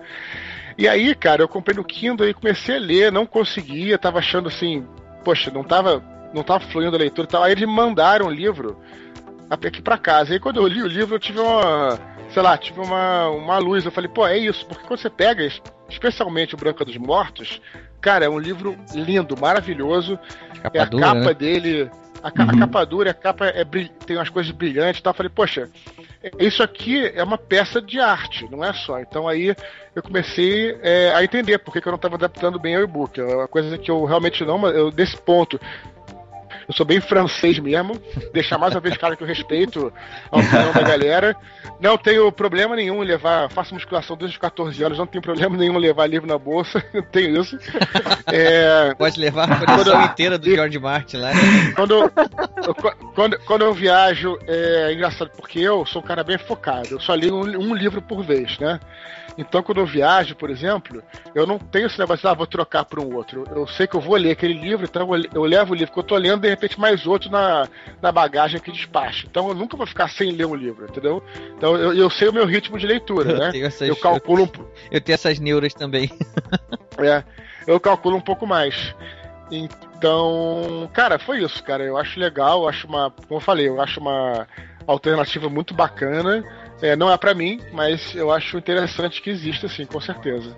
K: E aí, cara, eu comprei no Kindle e comecei a ler, não conseguia, tava achando assim, poxa, não tava, não tava fluindo a leitura e tal. Aí eles mandaram o livro aqui para casa. Aí quando eu li o livro, eu tive uma sei lá, tive uma, uma luz. Eu falei, pô, é isso, porque quando você pega, especialmente o Branca dos Mortos, cara, é um livro lindo, maravilhoso. Capa é a dura, capa né? dele. A, uhum. a, capa dura, a capa é, tem umas coisas brilhantes e tal. Eu falei, poxa, isso aqui é uma peça de arte, não é só. Então aí eu comecei é, a entender por que, eu não estava adaptando bem ao e-book. É uma coisa que eu realmente não, mas eu, desse ponto Eu sou bem francês mesmo. Deixar mais uma vez claro que eu respeito a opinião da galera. Não tenho problema nenhum em levar. Faço musculação desde os 14 anos, não tenho problema nenhum em levar livro na bolsa. Não tenho isso. É...
H: Pode levar a coleção inteira do George Martin lá. Né?
K: Quando, eu, quando, quando eu viajo, é engraçado, porque eu sou um cara bem focado. Eu só leio um, um livro por vez, né? Então, quando eu viajo, por exemplo, eu não tenho esse negócio de, ah, vou trocar para um outro. Eu sei que eu vou ler aquele livro, então eu levo o livro que eu tô lendo, de repente mais outro na, na bagagem que despacho. Então, eu nunca vou ficar sem ler um livro, entendeu? Então, eu, eu sei o meu ritmo de leitura, eu né?
H: Essas,
K: eu calculo um...
H: Eu tenho essas neuras também.
K: é, eu calculo um pouco mais. Então, cara, foi isso, cara. Eu acho legal, eu acho uma, como eu falei, eu acho uma alternativa muito bacana. É, não é para mim, mas eu acho interessante que exista, assim, com certeza.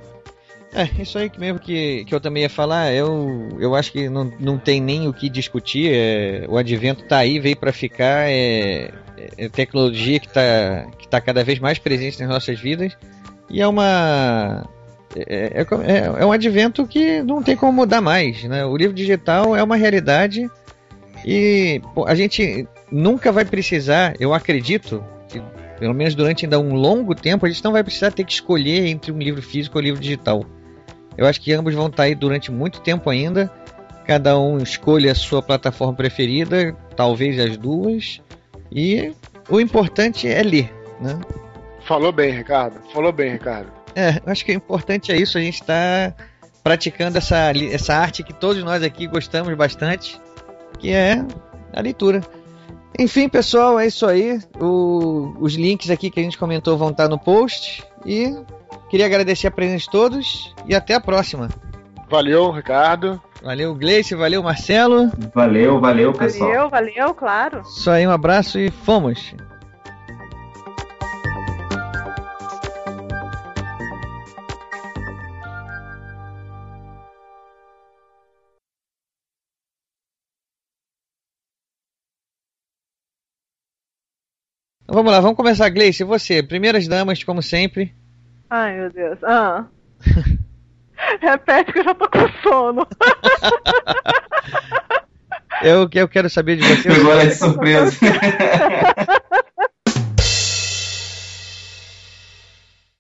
H: É, isso aí mesmo que, que eu também ia falar, eu, eu acho que não, não tem nem o que discutir, é, o advento tá aí, veio para ficar, é, é, tecnologia que tá, que tá cada vez mais presente nas nossas vidas, e é uma... É, é, é, é um advento que não tem como mudar mais, né? O livro digital é uma realidade e pô, a gente nunca vai precisar, eu acredito, que pelo menos durante ainda um longo tempo, a gente não vai precisar ter que escolher entre um livro físico ou um livro digital. Eu acho que ambos vão estar aí durante muito tempo ainda. Cada um escolhe a sua plataforma preferida, talvez as duas. E o importante é ler, né?
K: Falou bem, Ricardo. Falou bem, Ricardo.
H: É, acho que o importante é isso. A gente está praticando essa, essa arte que todos nós aqui gostamos bastante, que é a leitura. Enfim, pessoal, é isso aí. O, os links aqui que a gente comentou vão estar no post. E queria agradecer a presença de todos e até a próxima.
K: Valeu, Ricardo.
H: Valeu, Gleice. Valeu, Marcelo.
J: Valeu, valeu, pessoal.
I: Valeu, valeu, claro.
H: Só aí um abraço e fomos. Vamos lá, vamos começar, Gleice. Você, primeiras damas, como sempre.
I: Ai, meu Deus. Ah. Repete que eu já tô com sono.
H: eu, eu quero saber de você.
J: Agora é de surpresa.